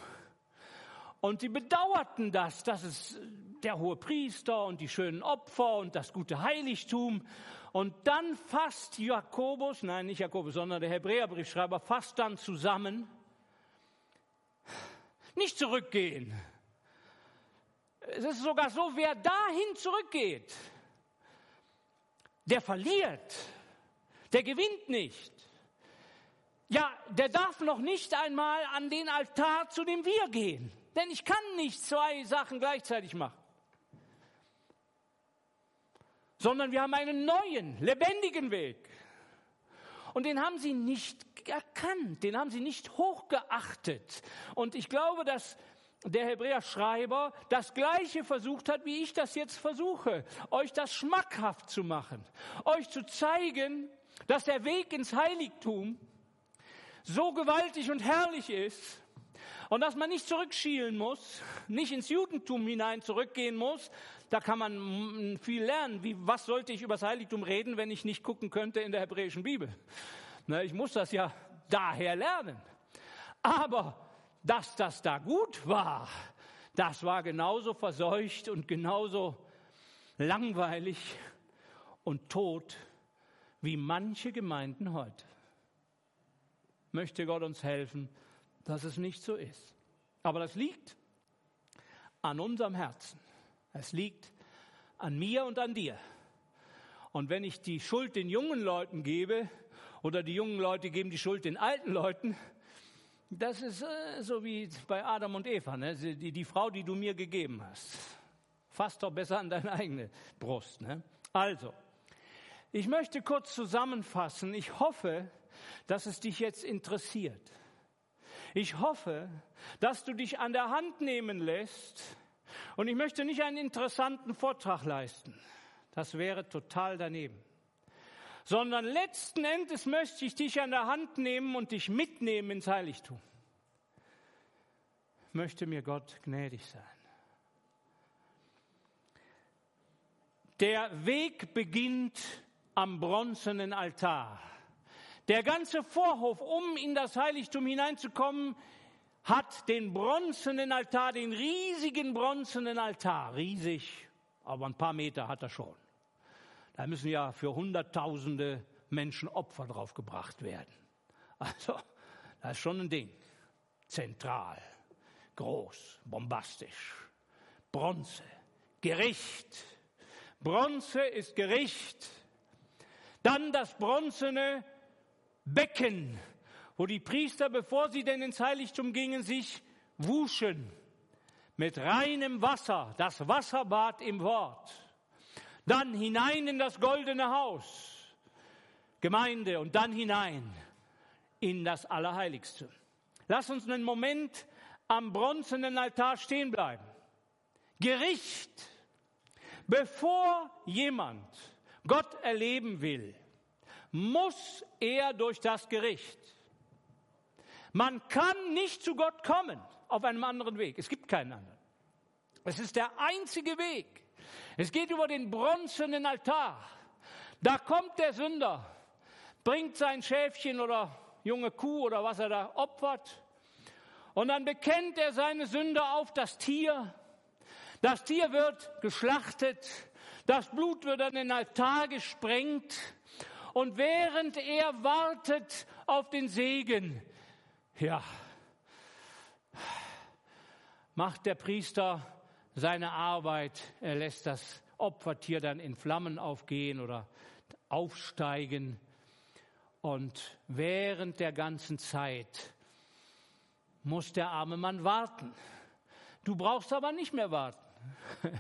Speaker 2: Und sie bedauerten das, dass es der hohe Priester und die schönen Opfer und das gute Heiligtum. Und dann fasst Jakobus, nein, nicht Jakobus, sondern der Hebräerbriefschreiber fasst dann zusammen, nicht zurückgehen. Es ist sogar so, wer dahin zurückgeht, der verliert, der gewinnt nicht. Ja, der darf noch nicht einmal an den Altar, zu dem wir gehen. Denn ich kann nicht zwei Sachen gleichzeitig machen. Sondern wir haben einen neuen, lebendigen Weg. Und den haben sie nicht erkannt, den haben sie nicht hochgeachtet. Und ich glaube, dass der Hebräer-Schreiber das Gleiche versucht hat, wie ich das jetzt versuche, euch das schmackhaft zu machen, euch zu zeigen, dass der Weg ins Heiligtum so gewaltig und herrlich ist, und dass man nicht zurückschielen muss, nicht ins Judentum hinein zurückgehen muss, da kann man viel lernen. Wie, was sollte ich über das Heiligtum reden, wenn ich nicht gucken könnte in der hebräischen Bibel? Na, ich muss das ja daher lernen. Aber dass das da gut war, das war genauso verseucht und genauso langweilig und tot wie manche Gemeinden heute. Möchte Gott uns helfen, dass es nicht so ist. Aber das liegt an unserem Herzen. Es liegt an mir und an dir. Und wenn ich die Schuld den jungen Leuten gebe oder die jungen Leute geben die Schuld den alten Leuten, das ist äh, so wie bei Adam und Eva, ne? die, die Frau, die du mir gegeben hast. Fass doch besser an deine eigene Brust. Ne? Also, ich möchte kurz zusammenfassen. Ich hoffe, dass es dich jetzt interessiert. Ich hoffe, dass du dich an der Hand nehmen lässt. Und ich möchte nicht einen interessanten Vortrag leisten. Das wäre total daneben. Sondern letzten Endes möchte ich dich an der Hand nehmen und dich mitnehmen ins Heiligtum. Möchte mir Gott gnädig sein. Der Weg beginnt am bronzenen Altar. Der ganze Vorhof, um in das Heiligtum hineinzukommen, hat den bronzenen Altar, den riesigen bronzenen Altar. Riesig, aber ein paar Meter hat er schon. Da müssen ja für Hunderttausende Menschen Opfer drauf gebracht werden. Also, das ist schon ein Ding. Zentral, groß, bombastisch. Bronze, Gericht. Bronze ist Gericht. Dann das bronzene Becken, wo die Priester, bevor sie denn ins Heiligtum gingen, sich wuschen mit reinem Wasser, das Wasserbad im Wort. Dann hinein in das goldene Haus, Gemeinde, und dann hinein in das Allerheiligste. Lass uns einen Moment am bronzenen Altar stehen bleiben. Gericht. Bevor jemand Gott erleben will, muss er durch das Gericht. Man kann nicht zu Gott kommen auf einem anderen Weg. Es gibt keinen anderen. Es ist der einzige Weg. Es geht über den bronzenen Altar. Da kommt der Sünder, bringt sein Schäfchen oder junge Kuh oder was er da opfert. Und dann bekennt er seine Sünde auf das Tier. Das Tier wird geschlachtet. Das Blut wird an den Altar gesprengt. Und während er wartet auf den Segen, ja, macht der Priester seine Arbeit. Er lässt das Opfertier dann in Flammen aufgehen oder aufsteigen. Und während der ganzen Zeit muss der arme Mann warten. Du brauchst aber nicht mehr warten,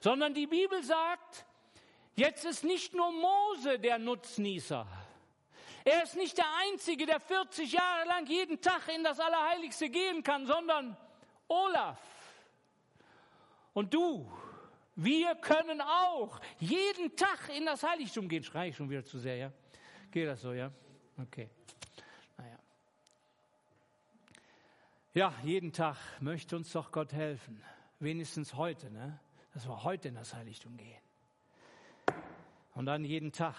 Speaker 2: sondern die Bibel sagt, Jetzt ist nicht nur Mose der Nutznießer. Er ist nicht der Einzige, der 40 Jahre lang jeden Tag in das Allerheiligste gehen kann, sondern Olaf und du. Wir können auch jeden Tag in das Heiligtum gehen. Schrei ich schon wieder zu sehr, ja? Geht das so, ja? Okay. Naja. Ja, jeden Tag möchte uns doch Gott helfen. Wenigstens heute, ne? Dass wir heute in das Heiligtum gehen und dann jeden Tag.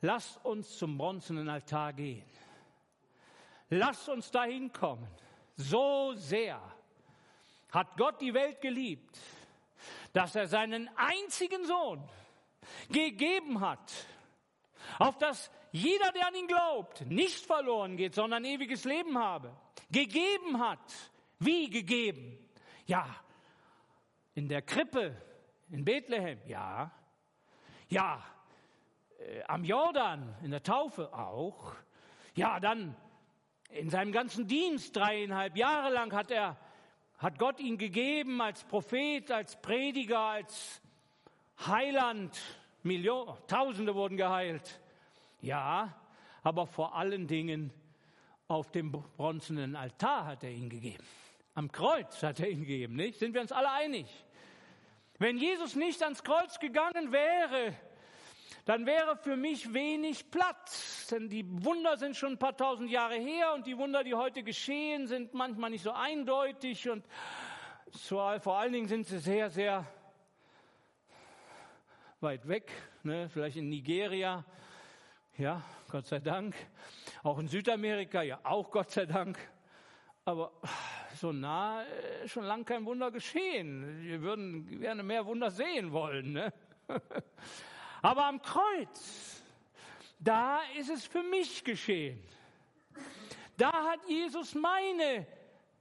Speaker 2: Lasst uns zum bronzenen Altar gehen. Lasst uns dahin kommen. So sehr hat Gott die Welt geliebt, dass er seinen einzigen Sohn gegeben hat, auf dass jeder, der an ihn glaubt, nicht verloren geht, sondern ewiges Leben habe. Gegeben hat. Wie gegeben? Ja, in der Krippe in Bethlehem, ja. Ja, äh, am Jordan, in der Taufe auch. Ja, dann in seinem ganzen Dienst, dreieinhalb Jahre lang hat er, hat Gott ihn gegeben als Prophet, als Prediger, als Heiland. Millionen, Tausende wurden geheilt. Ja, aber vor allen Dingen auf dem bronzenen Altar hat er ihn gegeben. Am Kreuz hat er ihn gegeben, nicht? Sind wir uns alle einig? Wenn Jesus nicht ans Kreuz gegangen wäre, dann wäre für mich wenig Platz. Denn die Wunder sind schon ein paar tausend Jahre her und die Wunder, die heute geschehen, sind manchmal nicht so eindeutig und vor allen Dingen sind sie sehr, sehr weit weg, ne? vielleicht in Nigeria, ja, Gott sei Dank. Auch in Südamerika, ja, auch Gott sei Dank. Aber so nah äh, schon lang kein Wunder geschehen. Wir würden gerne mehr Wunder sehen wollen. Ne? Aber am Kreuz, da ist es für mich geschehen. Da hat Jesus meine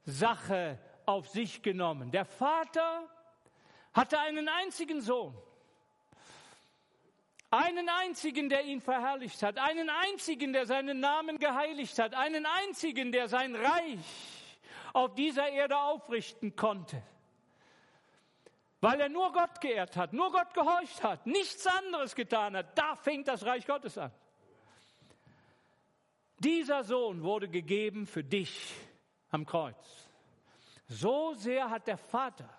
Speaker 2: Sache auf sich genommen. Der Vater hatte einen einzigen Sohn. Einen einzigen, der ihn verherrlicht hat. Einen einzigen, der seinen Namen geheiligt hat. Einen einzigen, der sein Reich auf dieser Erde aufrichten konnte. Weil er nur Gott geehrt hat, nur Gott gehorcht hat, nichts anderes getan hat. Da fängt das Reich Gottes an. Dieser Sohn wurde gegeben für dich am Kreuz. So sehr hat der Vater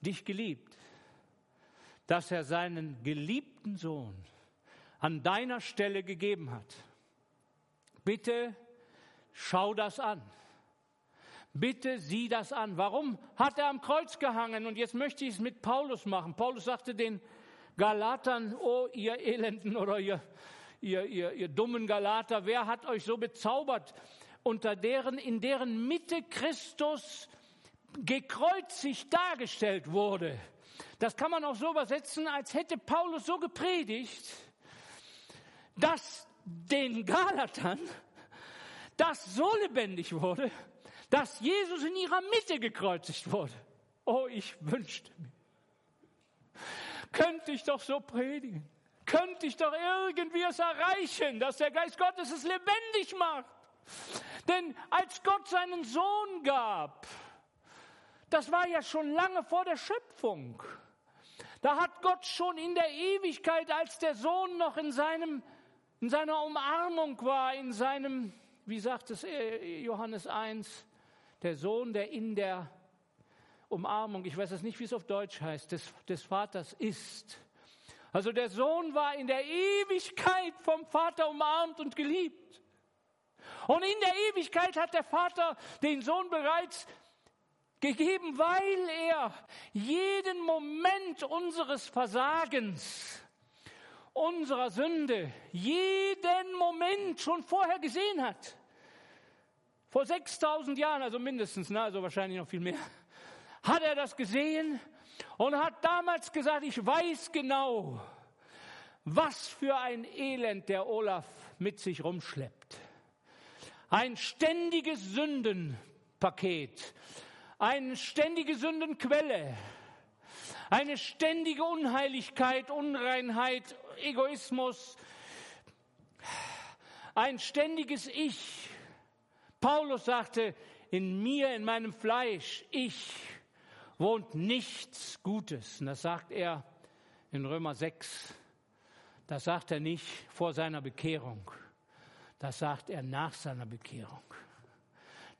Speaker 2: dich geliebt, dass er seinen geliebten Sohn an deiner Stelle gegeben hat. Bitte schau das an. Bitte sieh das an. Warum hat er am Kreuz gehangen? Und jetzt möchte ich es mit Paulus machen. Paulus sagte den Galatern, oh ihr Elenden oder ihr, ihr, ihr, ihr dummen Galater, wer hat euch so bezaubert, unter deren, in deren Mitte Christus gekreuzigt dargestellt wurde? Das kann man auch so übersetzen, als hätte Paulus so gepredigt, dass den Galatern das so lebendig wurde, dass Jesus in ihrer Mitte gekreuzigt wurde. Oh, ich wünschte mir, könnte ich doch so predigen, könnte ich doch irgendwie es erreichen, dass der Geist Gottes es lebendig macht. Denn als Gott seinen Sohn gab, das war ja schon lange vor der Schöpfung. Da hat Gott schon in der Ewigkeit, als der Sohn noch in seinem, in seiner Umarmung war, in seinem, wie sagt es äh, Johannes 1, der Sohn, der in der Umarmung, ich weiß jetzt nicht, wie es auf Deutsch heißt, des, des Vaters ist. Also der Sohn war in der Ewigkeit vom Vater umarmt und geliebt. Und in der Ewigkeit hat der Vater den Sohn bereits gegeben, weil er jeden Moment unseres Versagens, unserer Sünde, jeden Moment schon vorher gesehen hat. Vor 6000 Jahren, also mindestens, ne, also wahrscheinlich noch viel mehr, hat er das gesehen und hat damals gesagt, ich weiß genau, was für ein Elend der Olaf mit sich rumschleppt. Ein ständiges Sündenpaket, eine ständige Sündenquelle, eine ständige Unheiligkeit, Unreinheit, Egoismus, ein ständiges Ich, Paulus sagte, in mir, in meinem Fleisch, ich, wohnt nichts Gutes. Und das sagt er in Römer 6. Das sagt er nicht vor seiner Bekehrung. Das sagt er nach seiner Bekehrung.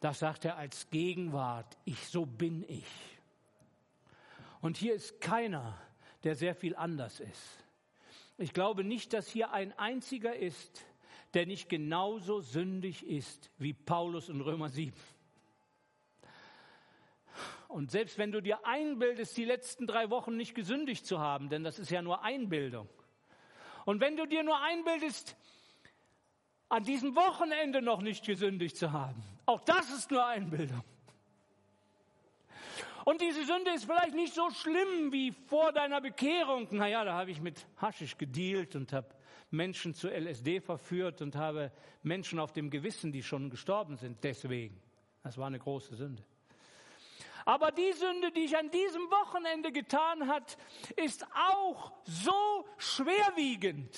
Speaker 2: Das sagt er als Gegenwart. Ich, so bin ich. Und hier ist keiner, der sehr viel anders ist. Ich glaube nicht, dass hier ein einziger ist, der nicht genauso sündig ist wie Paulus in Römer 7. Und selbst wenn du dir einbildest, die letzten drei Wochen nicht gesündigt zu haben, denn das ist ja nur Einbildung. Und wenn du dir nur einbildest, an diesem Wochenende noch nicht gesündigt zu haben, auch das ist nur Einbildung. Und diese Sünde ist vielleicht nicht so schlimm wie vor deiner Bekehrung. Naja, da habe ich mit Haschisch gedealt und habe Menschen zu LSD verführt und habe Menschen auf dem Gewissen, die schon gestorben sind, deswegen. Das war eine große Sünde. Aber die Sünde, die ich an diesem Wochenende getan hat, ist auch so schwerwiegend,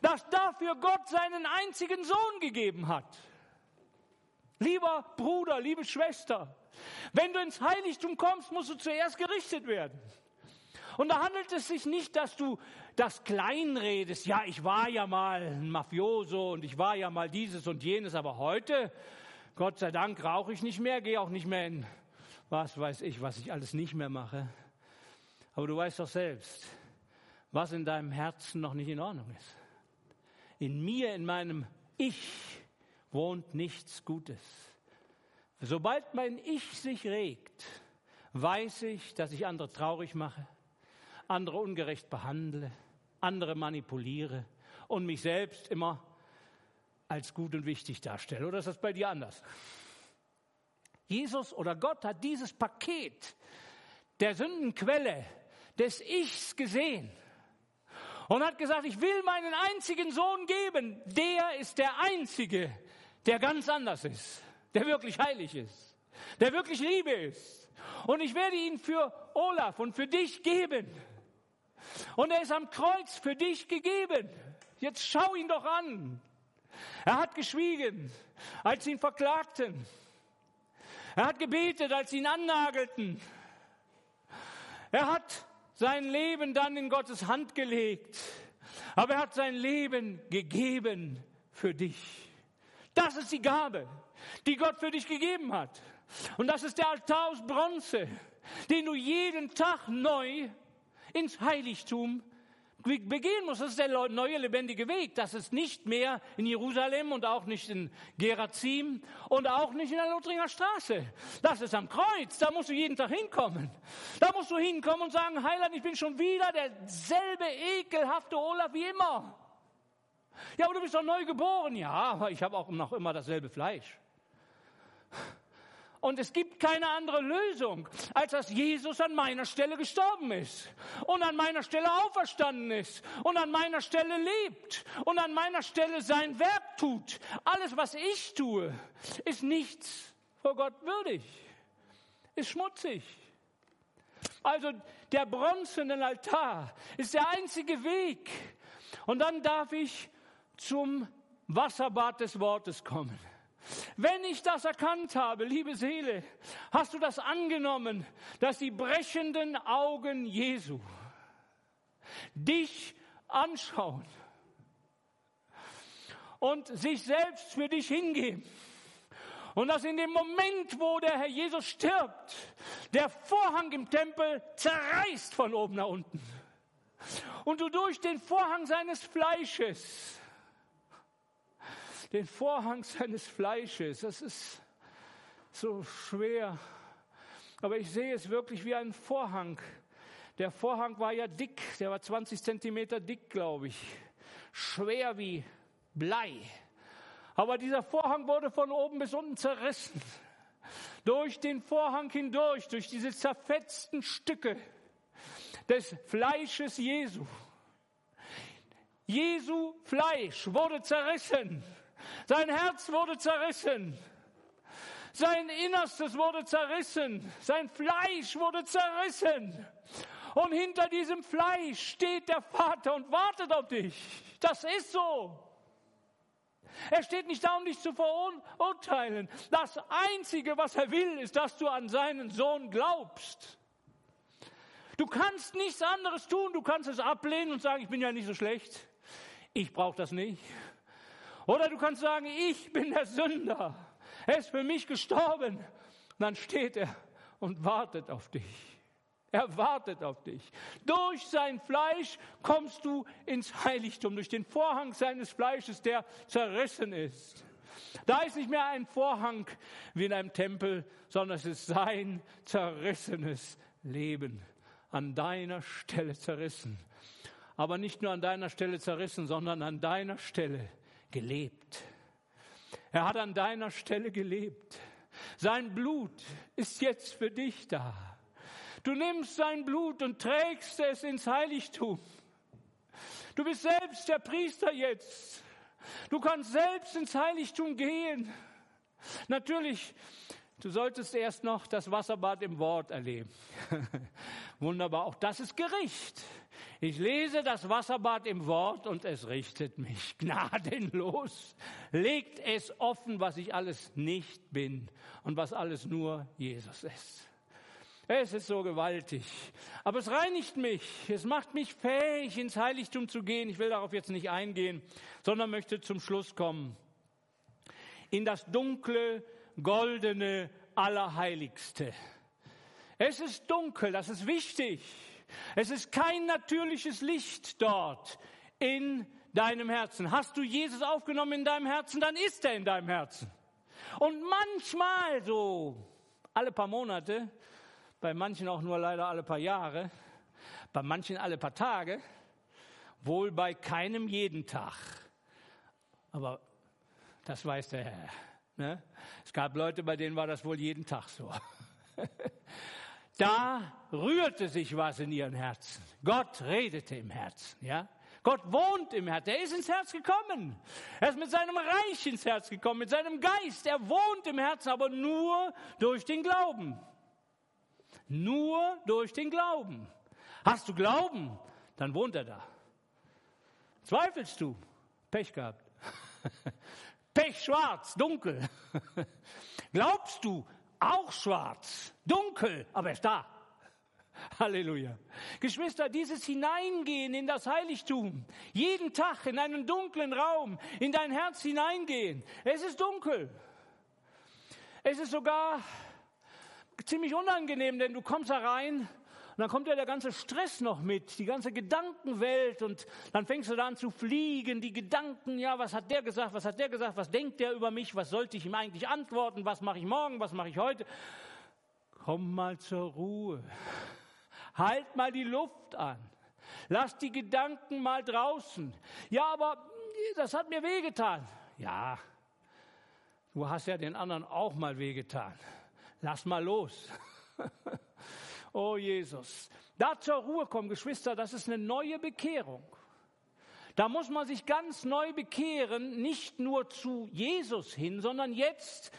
Speaker 2: dass dafür Gott seinen einzigen Sohn gegeben hat. Lieber Bruder, liebe Schwester, wenn du ins Heiligtum kommst, musst du zuerst gerichtet werden. Und da handelt es sich nicht, dass du das kleinredest. Ja, ich war ja mal ein Mafioso und ich war ja mal dieses und jenes, aber heute, Gott sei Dank, rauche ich nicht mehr, gehe auch nicht mehr in was weiß ich, was ich alles nicht mehr mache. Aber du weißt doch selbst, was in deinem Herzen noch nicht in Ordnung ist. In mir, in meinem Ich wohnt nichts Gutes. Sobald mein Ich sich regt, weiß ich, dass ich andere traurig mache, andere ungerecht behandle, andere manipuliere und mich selbst immer als gut und wichtig darstelle. Oder ist das bei dir anders? Jesus oder Gott hat dieses Paket der Sündenquelle des Ichs gesehen und hat gesagt, ich will meinen einzigen Sohn geben. Der ist der einzige, der ganz anders ist, der wirklich heilig ist, der wirklich Liebe ist. Und ich werde ihn für Olaf und für dich geben. Und er ist am Kreuz für dich gegeben. Jetzt schau ihn doch an. Er hat geschwiegen, als sie ihn verklagten. Er hat gebetet, als sie ihn annagelten. Er hat sein Leben dann in Gottes Hand gelegt. Aber er hat sein Leben gegeben für dich. Das ist die Gabe, die Gott für dich gegeben hat. Und das ist der Altar aus Bronze, den du jeden Tag neu ins Heiligtum begehen muss. Das ist der neue lebendige Weg. Das ist nicht mehr in Jerusalem und auch nicht in Gerazim und auch nicht in der Lothringer Straße. Das ist am Kreuz. Da musst du jeden Tag hinkommen. Da musst du hinkommen und sagen, Heiland, ich bin schon wieder derselbe ekelhafte Olaf wie immer. Ja, aber du bist doch neu geboren. Ja, aber ich habe auch noch immer dasselbe Fleisch. Und es gibt keine andere Lösung, als dass Jesus an meiner Stelle gestorben ist und an meiner Stelle auferstanden ist und an meiner Stelle lebt und an meiner Stelle sein Werk tut. Alles, was ich tue, ist nichts vor Gott würdig, ist schmutzig. Also der bronzene Altar ist der einzige Weg. Und dann darf ich zum Wasserbad des Wortes kommen. Wenn ich das erkannt habe, liebe Seele, hast du das angenommen, dass die brechenden Augen Jesu dich anschauen und sich selbst für dich hingeben. Und dass in dem Moment, wo der Herr Jesus stirbt, der Vorhang im Tempel zerreißt von oben nach unten. Und du durch den Vorhang seines Fleisches den Vorhang seines Fleisches. Das ist so schwer. Aber ich sehe es wirklich wie einen Vorhang. Der Vorhang war ja dick, der war 20 Zentimeter dick, glaube ich. Schwer wie Blei. Aber dieser Vorhang wurde von oben bis unten zerrissen. Durch den Vorhang hindurch, durch diese zerfetzten Stücke des Fleisches Jesu. Jesu Fleisch wurde zerrissen. Sein Herz wurde zerrissen. Sein Innerstes wurde zerrissen. Sein Fleisch wurde zerrissen. Und hinter diesem Fleisch steht der Vater und wartet auf dich. Das ist so. Er steht nicht da, um dich zu verurteilen. Das Einzige, was er will, ist, dass du an seinen Sohn glaubst. Du kannst nichts anderes tun. Du kannst es ablehnen und sagen, ich bin ja nicht so schlecht. Ich brauche das nicht. Oder du kannst sagen, ich bin der Sünder. Er ist für mich gestorben. Und dann steht er und wartet auf dich. Er wartet auf dich. Durch sein Fleisch kommst du ins Heiligtum, durch den Vorhang seines Fleisches, der zerrissen ist. Da ist nicht mehr ein Vorhang wie in einem Tempel, sondern es ist sein zerrissenes Leben, an deiner Stelle zerrissen. Aber nicht nur an deiner Stelle zerrissen, sondern an deiner Stelle gelebt. Er hat an deiner Stelle gelebt. Sein Blut ist jetzt für dich da. Du nimmst sein Blut und trägst es ins Heiligtum. Du bist selbst der Priester jetzt. Du kannst selbst ins Heiligtum gehen. Natürlich, du solltest erst noch das Wasserbad im Wort erleben. Wunderbar, auch das ist Gericht. Ich lese das Wasserbad im Wort und es richtet mich gnadenlos, legt es offen, was ich alles nicht bin und was alles nur Jesus ist. Es ist so gewaltig. Aber es reinigt mich. Es macht mich fähig, ins Heiligtum zu gehen. Ich will darauf jetzt nicht eingehen, sondern möchte zum Schluss kommen. In das dunkle, goldene, allerheiligste. Es ist dunkel, das ist wichtig. Es ist kein natürliches Licht dort in deinem Herzen. Hast du Jesus aufgenommen in deinem Herzen, dann ist er in deinem Herzen. Und manchmal so, alle paar Monate, bei manchen auch nur leider alle paar Jahre, bei manchen alle paar Tage, wohl bei keinem jeden Tag. Aber das weiß der Herr. Ne? Es gab Leute, bei denen war das wohl jeden Tag so. da rührte sich was in ihren Herzen. Gott redete im Herzen, ja. Gott wohnt im Herzen. Er ist ins Herz gekommen. Er ist mit seinem Reich ins Herz gekommen, mit seinem Geist. Er wohnt im Herzen, aber nur durch den Glauben. Nur durch den Glauben. Hast du Glauben, dann wohnt er da. Zweifelst du? Pech gehabt. Pech schwarz, dunkel. Glaubst du, auch schwarz, dunkel, aber er ist da. Halleluja. Geschwister, dieses Hineingehen in das Heiligtum, jeden Tag in einen dunklen Raum, in dein Herz hineingehen. Es ist dunkel. Es ist sogar ziemlich unangenehm, denn du kommst da rein und dann kommt ja der ganze Stress noch mit, die ganze Gedankenwelt und dann fängst du da an zu fliegen, die Gedanken, ja, was hat der gesagt, was hat der gesagt, was denkt der über mich, was sollte ich ihm eigentlich antworten, was mache ich morgen, was mache ich heute. Komm mal zur Ruhe. Halt mal die Luft an. Lass die Gedanken mal draußen. Ja, aber das hat mir wehgetan. Ja, du hast ja den anderen auch mal wehgetan. Lass mal los. oh Jesus. Da zur Ruhe kommen, Geschwister, das ist eine neue Bekehrung. Da muss man sich ganz neu bekehren, nicht nur zu Jesus hin, sondern jetzt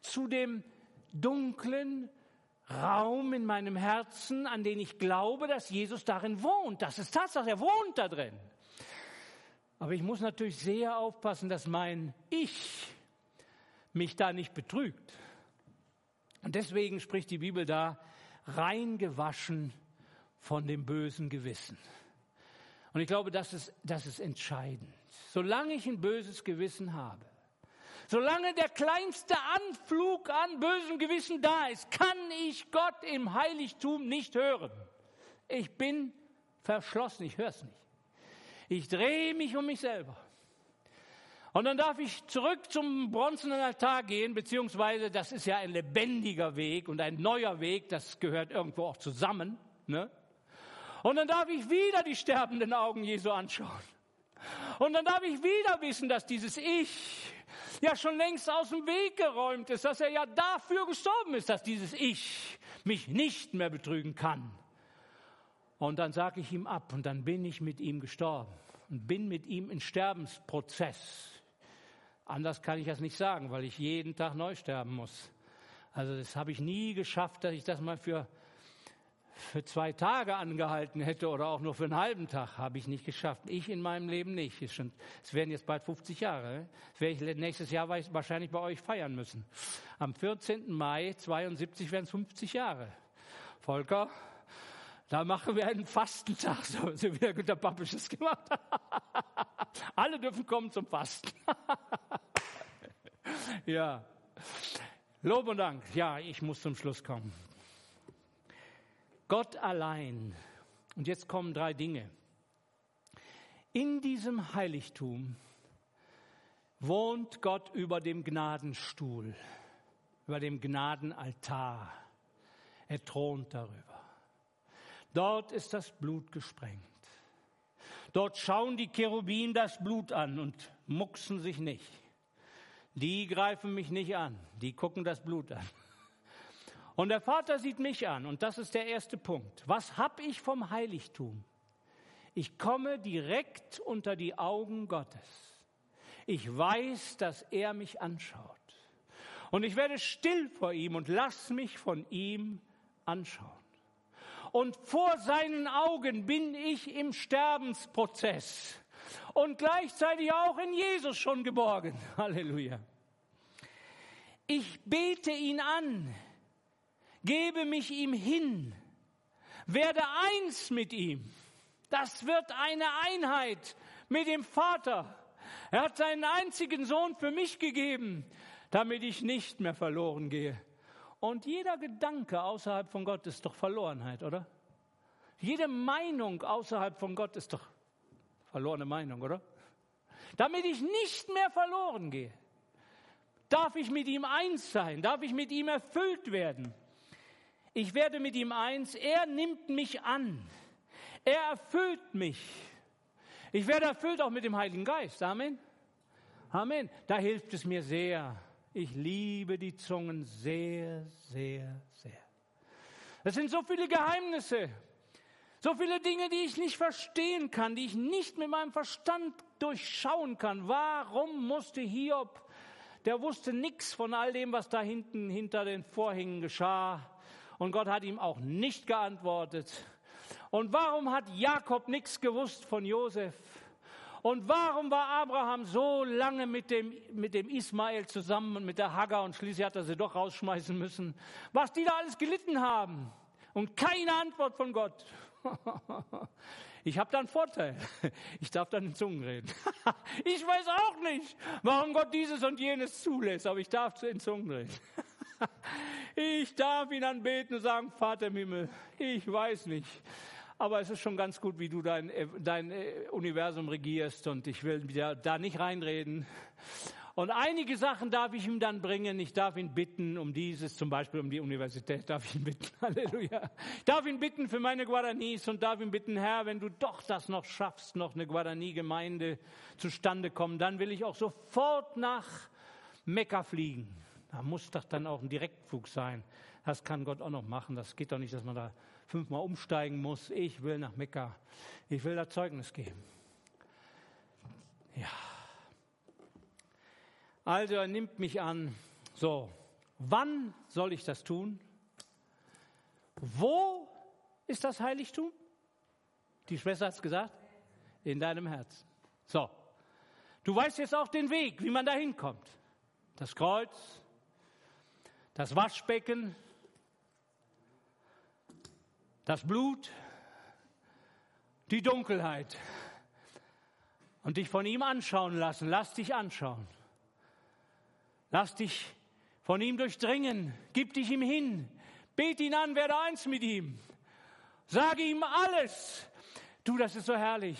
Speaker 2: zu dem dunklen, Raum in meinem Herzen, an den ich glaube, dass Jesus darin wohnt. Das ist Tatsache, er wohnt da drin. Aber ich muss natürlich sehr aufpassen, dass mein Ich mich da nicht betrügt. Und deswegen spricht die Bibel da, reingewaschen von dem bösen Gewissen. Und ich glaube, das ist, das ist entscheidend. Solange ich ein böses Gewissen habe, Solange der kleinste Anflug an bösem Gewissen da ist, kann ich Gott im Heiligtum nicht hören. Ich bin verschlossen, ich höre es nicht. Ich drehe mich um mich selber. Und dann darf ich zurück zum bronzenen Altar gehen, beziehungsweise das ist ja ein lebendiger Weg und ein neuer Weg, das gehört irgendwo auch zusammen. Ne? Und dann darf ich wieder die sterbenden Augen Jesu anschauen. Und dann darf ich wieder wissen, dass dieses Ich ja schon längst aus dem Weg geräumt ist, dass er ja dafür gestorben ist, dass dieses Ich mich nicht mehr betrügen kann. Und dann sage ich ihm ab und dann bin ich mit ihm gestorben und bin mit ihm in Sterbensprozess. Anders kann ich das nicht sagen, weil ich jeden Tag neu sterben muss. Also das habe ich nie geschafft, dass ich das mal für für zwei Tage angehalten hätte oder auch nur für einen halben Tag, habe ich nicht geschafft. Ich in meinem Leben nicht. Es, werden jetzt bald 50 Jahre. Das werde ich nächstes Jahr wahrscheinlich bei euch feiern müssen. Am 14. Mai 72 werden es 50 Jahre. Volker, da machen wir einen Fastentag, so, wie der Günter Pappisch es gemacht hat. Alle dürfen kommen zum Fasten. ja. Lob und Dank. Ja, ich muss zum Schluss kommen. Gott allein. Und jetzt kommen drei Dinge. In diesem Heiligtum wohnt Gott über dem Gnadenstuhl, über dem Gnadenaltar. Er thront darüber. Dort ist das Blut gesprengt. Dort schauen die Cherubim das Blut an und mucksen sich nicht. Die greifen mich nicht an, die gucken das Blut an. Und der Vater sieht mich an und das ist der erste Punkt. Was habe ich vom Heiligtum? Ich komme direkt unter die Augen Gottes. Ich weiß, dass er mich anschaut. Und ich werde still vor ihm und lass mich von ihm anschauen. Und vor seinen Augen bin ich im Sterbensprozess und gleichzeitig auch in Jesus schon geborgen. Halleluja. Ich bete ihn an gebe mich ihm hin, werde eins mit ihm. Das wird eine Einheit mit dem Vater. Er hat seinen einzigen Sohn für mich gegeben, damit ich nicht mehr verloren gehe. Und jeder Gedanke außerhalb von Gott ist doch Verlorenheit, oder? Jede Meinung außerhalb von Gott ist doch verlorene Meinung, oder? Damit ich nicht mehr verloren gehe, darf ich mit ihm eins sein, darf ich mit ihm erfüllt werden. Ich werde mit ihm eins. Er nimmt mich an. Er erfüllt mich. Ich werde erfüllt auch mit dem Heiligen Geist. Amen. Amen. Da hilft es mir sehr. Ich liebe die Zungen sehr, sehr, sehr. Es sind so viele Geheimnisse, so viele Dinge, die ich nicht verstehen kann, die ich nicht mit meinem Verstand durchschauen kann. Warum musste Hiob, der wusste nichts von all dem, was da hinten hinter den Vorhängen geschah, und Gott hat ihm auch nicht geantwortet. Und warum hat Jakob nichts gewusst von Josef? Und warum war Abraham so lange mit dem, mit dem Ismael zusammen und mit der Hagar und schließlich hat er sie doch rausschmeißen müssen? Was die da alles gelitten haben. und keine Antwort von Gott. Ich habe da einen Vorteil. Ich darf dann in Zungen reden. Ich weiß auch nicht, warum Gott dieses und jenes zulässt, aber ich darf in Zungen reden. Ich darf ihn anbeten und sagen, Vater im Himmel, ich weiß nicht. Aber es ist schon ganz gut, wie du dein, dein Universum regierst und ich will da nicht reinreden. Und einige Sachen darf ich ihm dann bringen. Ich darf ihn bitten um dieses, zum Beispiel um die Universität, darf ich ihn bitten. Halleluja. Ich darf ihn bitten für meine Guaranis und darf ihn bitten, Herr, wenn du doch das noch schaffst, noch eine Guarani-Gemeinde zustande kommen, dann will ich auch sofort nach Mekka fliegen. Da muss doch dann auch ein Direktflug sein. Das kann Gott auch noch machen. Das geht doch nicht, dass man da fünfmal umsteigen muss. Ich will nach Mekka. Ich will da Zeugnis geben. Ja. Also er nimmt mich an. So, wann soll ich das tun? Wo ist das Heiligtum? Die Schwester hat es gesagt. In deinem Herzen. So, du weißt jetzt auch den Weg, wie man da hinkommt. Das Kreuz, das Waschbecken, das Blut, die Dunkelheit. Und dich von ihm anschauen lassen. Lass dich anschauen. Lass dich von ihm durchdringen. Gib dich ihm hin. Bet ihn an, werde eins mit ihm. Sage ihm alles. Du, das ist so herrlich.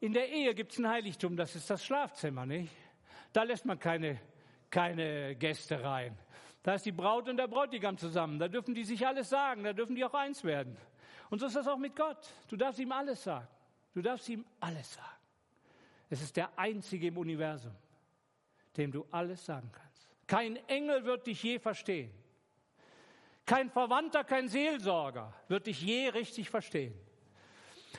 Speaker 2: In der Ehe gibt es ein Heiligtum, das ist das Schlafzimmer, nicht? Da lässt man keine, keine Gäste rein. Da ist die Braut und der Bräutigam zusammen. Da dürfen die sich alles sagen. Da dürfen die auch eins werden. Und so ist das auch mit Gott. Du darfst ihm alles sagen. Du darfst ihm alles sagen. Es ist der einzige im Universum dem du alles sagen kannst. Kein Engel wird dich je verstehen. Kein Verwandter, kein Seelsorger wird dich je richtig verstehen.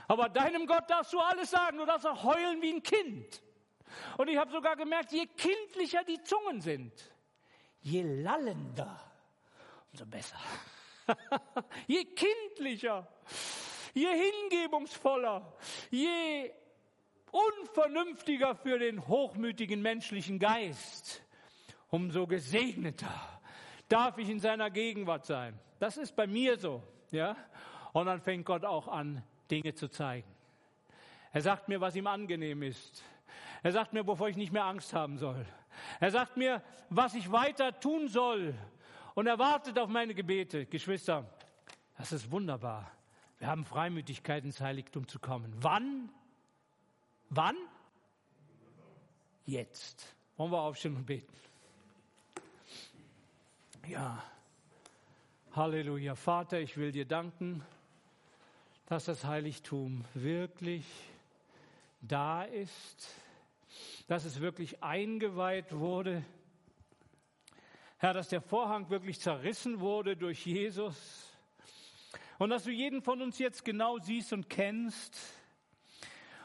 Speaker 2: Aber deinem Gott darfst du alles sagen. Du darfst auch heulen wie ein Kind. Und ich habe sogar gemerkt, je kindlicher die Zungen sind, je lallender, umso besser. je kindlicher, je hingebungsvoller, je unvernünftiger für den hochmütigen menschlichen Geist, umso gesegneter darf ich in seiner Gegenwart sein. Das ist bei mir so, ja. Und dann fängt Gott auch an, Dinge zu zeigen. Er sagt mir, was ihm angenehm ist. Er sagt mir, wovor ich nicht mehr Angst haben soll. Er sagt mir, was ich weiter tun soll. Und er wartet auf meine Gebete. Geschwister, das ist wunderbar. Wir haben Freimütigkeit ins Heiligtum zu kommen. Wann? Wann? Jetzt. Wollen wir aufstehen und beten? Ja. Halleluja. Vater, ich will dir danken, dass das Heiligtum wirklich da ist, dass es wirklich eingeweiht wurde. Herr, dass der Vorhang wirklich zerrissen wurde durch Jesus und dass du jeden von uns jetzt genau siehst und kennst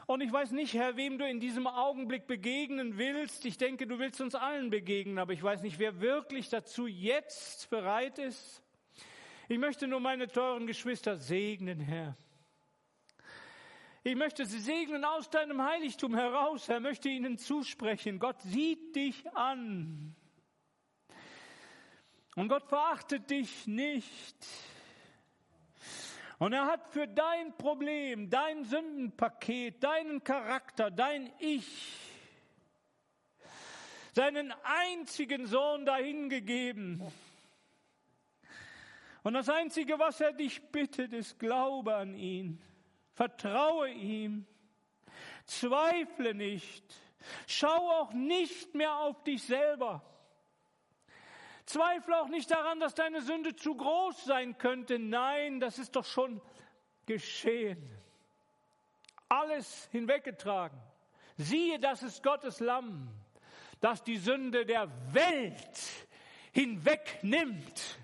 Speaker 2: und ich weiß nicht, Herr, wem du in diesem Augenblick begegnen willst. Ich denke, du willst uns allen begegnen, aber ich weiß nicht, wer wirklich dazu jetzt bereit ist. Ich möchte nur meine teuren Geschwister segnen, Herr. Ich möchte sie segnen aus deinem Heiligtum heraus, Herr, möchte ihnen zusprechen. Gott sieht dich an. Und Gott verachtet dich nicht. Und er hat für dein Problem, dein Sündenpaket, deinen Charakter, dein Ich, seinen einzigen Sohn dahingegeben. Und das Einzige, was er dich bittet, ist Glaube an ihn. Vertraue ihm. Zweifle nicht. Schau auch nicht mehr auf dich selber. Zweifle auch nicht daran, dass deine Sünde zu groß sein könnte. Nein, das ist doch schon geschehen. Alles hinweggetragen. Siehe, das ist Gottes Lamm, das die Sünde der Welt hinwegnimmt.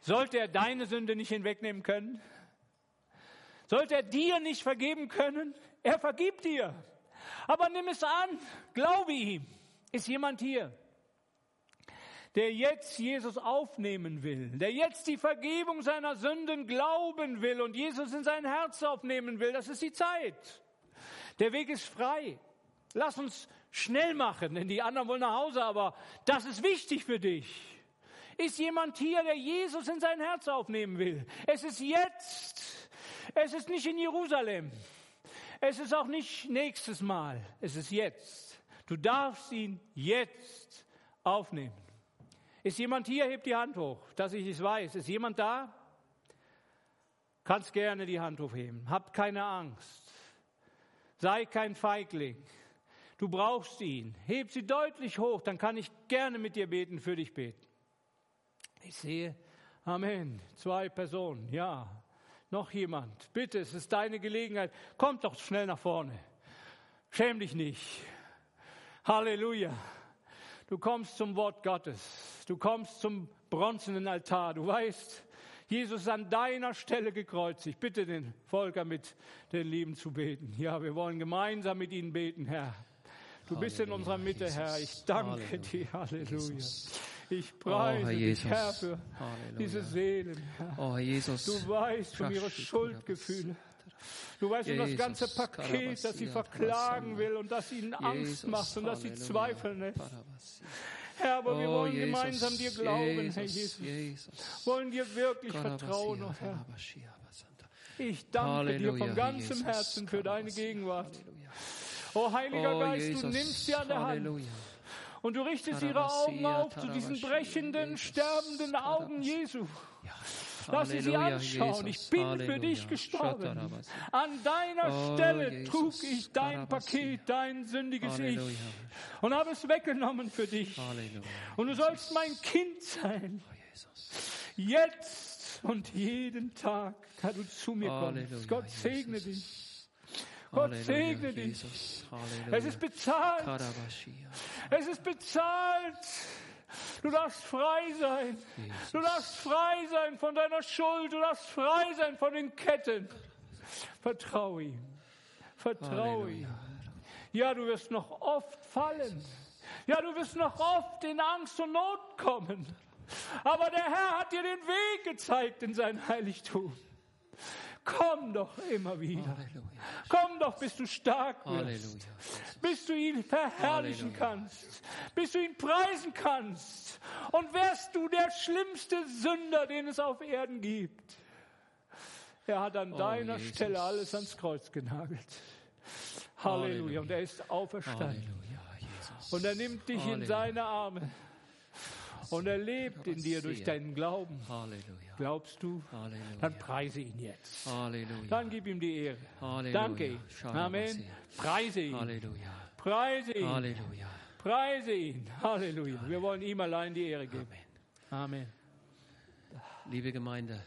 Speaker 2: Sollte er deine Sünde nicht hinwegnehmen können? Sollte er dir nicht vergeben können? Er vergibt dir. Aber nimm es an, glaube ihm. Ist jemand hier? Der jetzt Jesus aufnehmen will, der jetzt die Vergebung seiner Sünden glauben will und Jesus in sein Herz aufnehmen will, das ist die Zeit. Der Weg ist frei. Lass uns schnell machen, denn die anderen wollen nach Hause, aber das ist wichtig für dich. Ist jemand hier, der Jesus in sein Herz aufnehmen will? Es ist jetzt. Es ist nicht in Jerusalem. Es ist auch nicht nächstes Mal. Es ist jetzt. Du darfst ihn jetzt aufnehmen. Ist jemand hier? Hebt die Hand hoch, dass ich es weiß. Ist jemand da? Kannst gerne die Hand hochheben. Hab keine Angst. Sei kein Feigling. Du brauchst ihn. Heb sie deutlich hoch, dann kann ich gerne mit dir beten, für dich beten. Ich sehe, Amen. Zwei Personen, ja. Noch jemand. Bitte, es ist deine Gelegenheit. Komm doch schnell nach vorne. Schäm dich nicht. Halleluja. Du kommst zum Wort Gottes. Du kommst zum bronzenen Altar. Du weißt, Jesus an deiner Stelle gekreuzigt. Bitte den Volker mit den Lieben zu beten. Ja, wir wollen gemeinsam mit ihnen beten, Herr. Du Halleluja, bist in unserer Mitte, Jesus. Herr. Ich danke Halleluja, dir. Halleluja. Jesus. Ich preise oh, dich, Herr, für Halleluja. diese Seelen. Herr. Oh, Jesus. Du weißt um ihre Schuldgefühle. Du weißt um das ganze Paket, das sie verklagen will und das ihnen Angst macht und das sie zweifeln lässt. Herr, aber wir wollen Jesus, gemeinsam dir glauben, Herr Jesus. Wollen dir wirklich vertrauen, oh Herr. Ich danke dir von ganzem Herzen für deine Gegenwart. Oh Heiliger oh, Geist, du nimmst sie an der Hand. Halleluja. Und du richtest ihre Augen auf zu diesen brechenden, sterbenden Augen Jesu. Lass sie sie anschauen. Ich bin für dich gestorben. An deiner oh, Stelle trug ich dein Paket, dein sündiges Ich und habe es weggenommen für dich. Und du sollst mein Kind sein. Oh, Jetzt und jeden Tag kann du zu mir kommen. Gott segne dich. Gott segne dich. Es ist bezahlt. Es ist bezahlt. Du darfst frei sein. Jesus. Du darfst frei sein von deiner Schuld. Du darfst frei sein von den Ketten. Vertraue ihm. Vertraue ihm. Ja, du wirst noch oft fallen. Ja, du wirst noch oft in Angst und Not kommen. Aber der Herr hat dir den Weg gezeigt in sein Heiligtum. Komm doch immer wieder. Halleluja. Komm doch, bis du stark wirst. Halleluja. Bis du ihn verherrlichen Halleluja. kannst. Bis du ihn preisen kannst. Und wärst du der schlimmste Sünder, den es auf Erden gibt. Er hat an oh, deiner Jesus. Stelle alles ans Kreuz genagelt. Halleluja. Halleluja. Und er ist auferstanden. Und er nimmt dich in seine Arme. Und er lebt in dir durch deinen Glauben. Halleluja. Glaubst du? Halleluja. Dann preise ihn jetzt. Halleluja. Dann gib ihm die Ehre. Halleluja. Danke ihm. Amen. Preise ihn. Halleluja. Preise ihn. Halleluja. Preise ihn. Halleluja. Wir wollen ihm allein die Ehre geben. Amen.
Speaker 1: Liebe Gemeinde,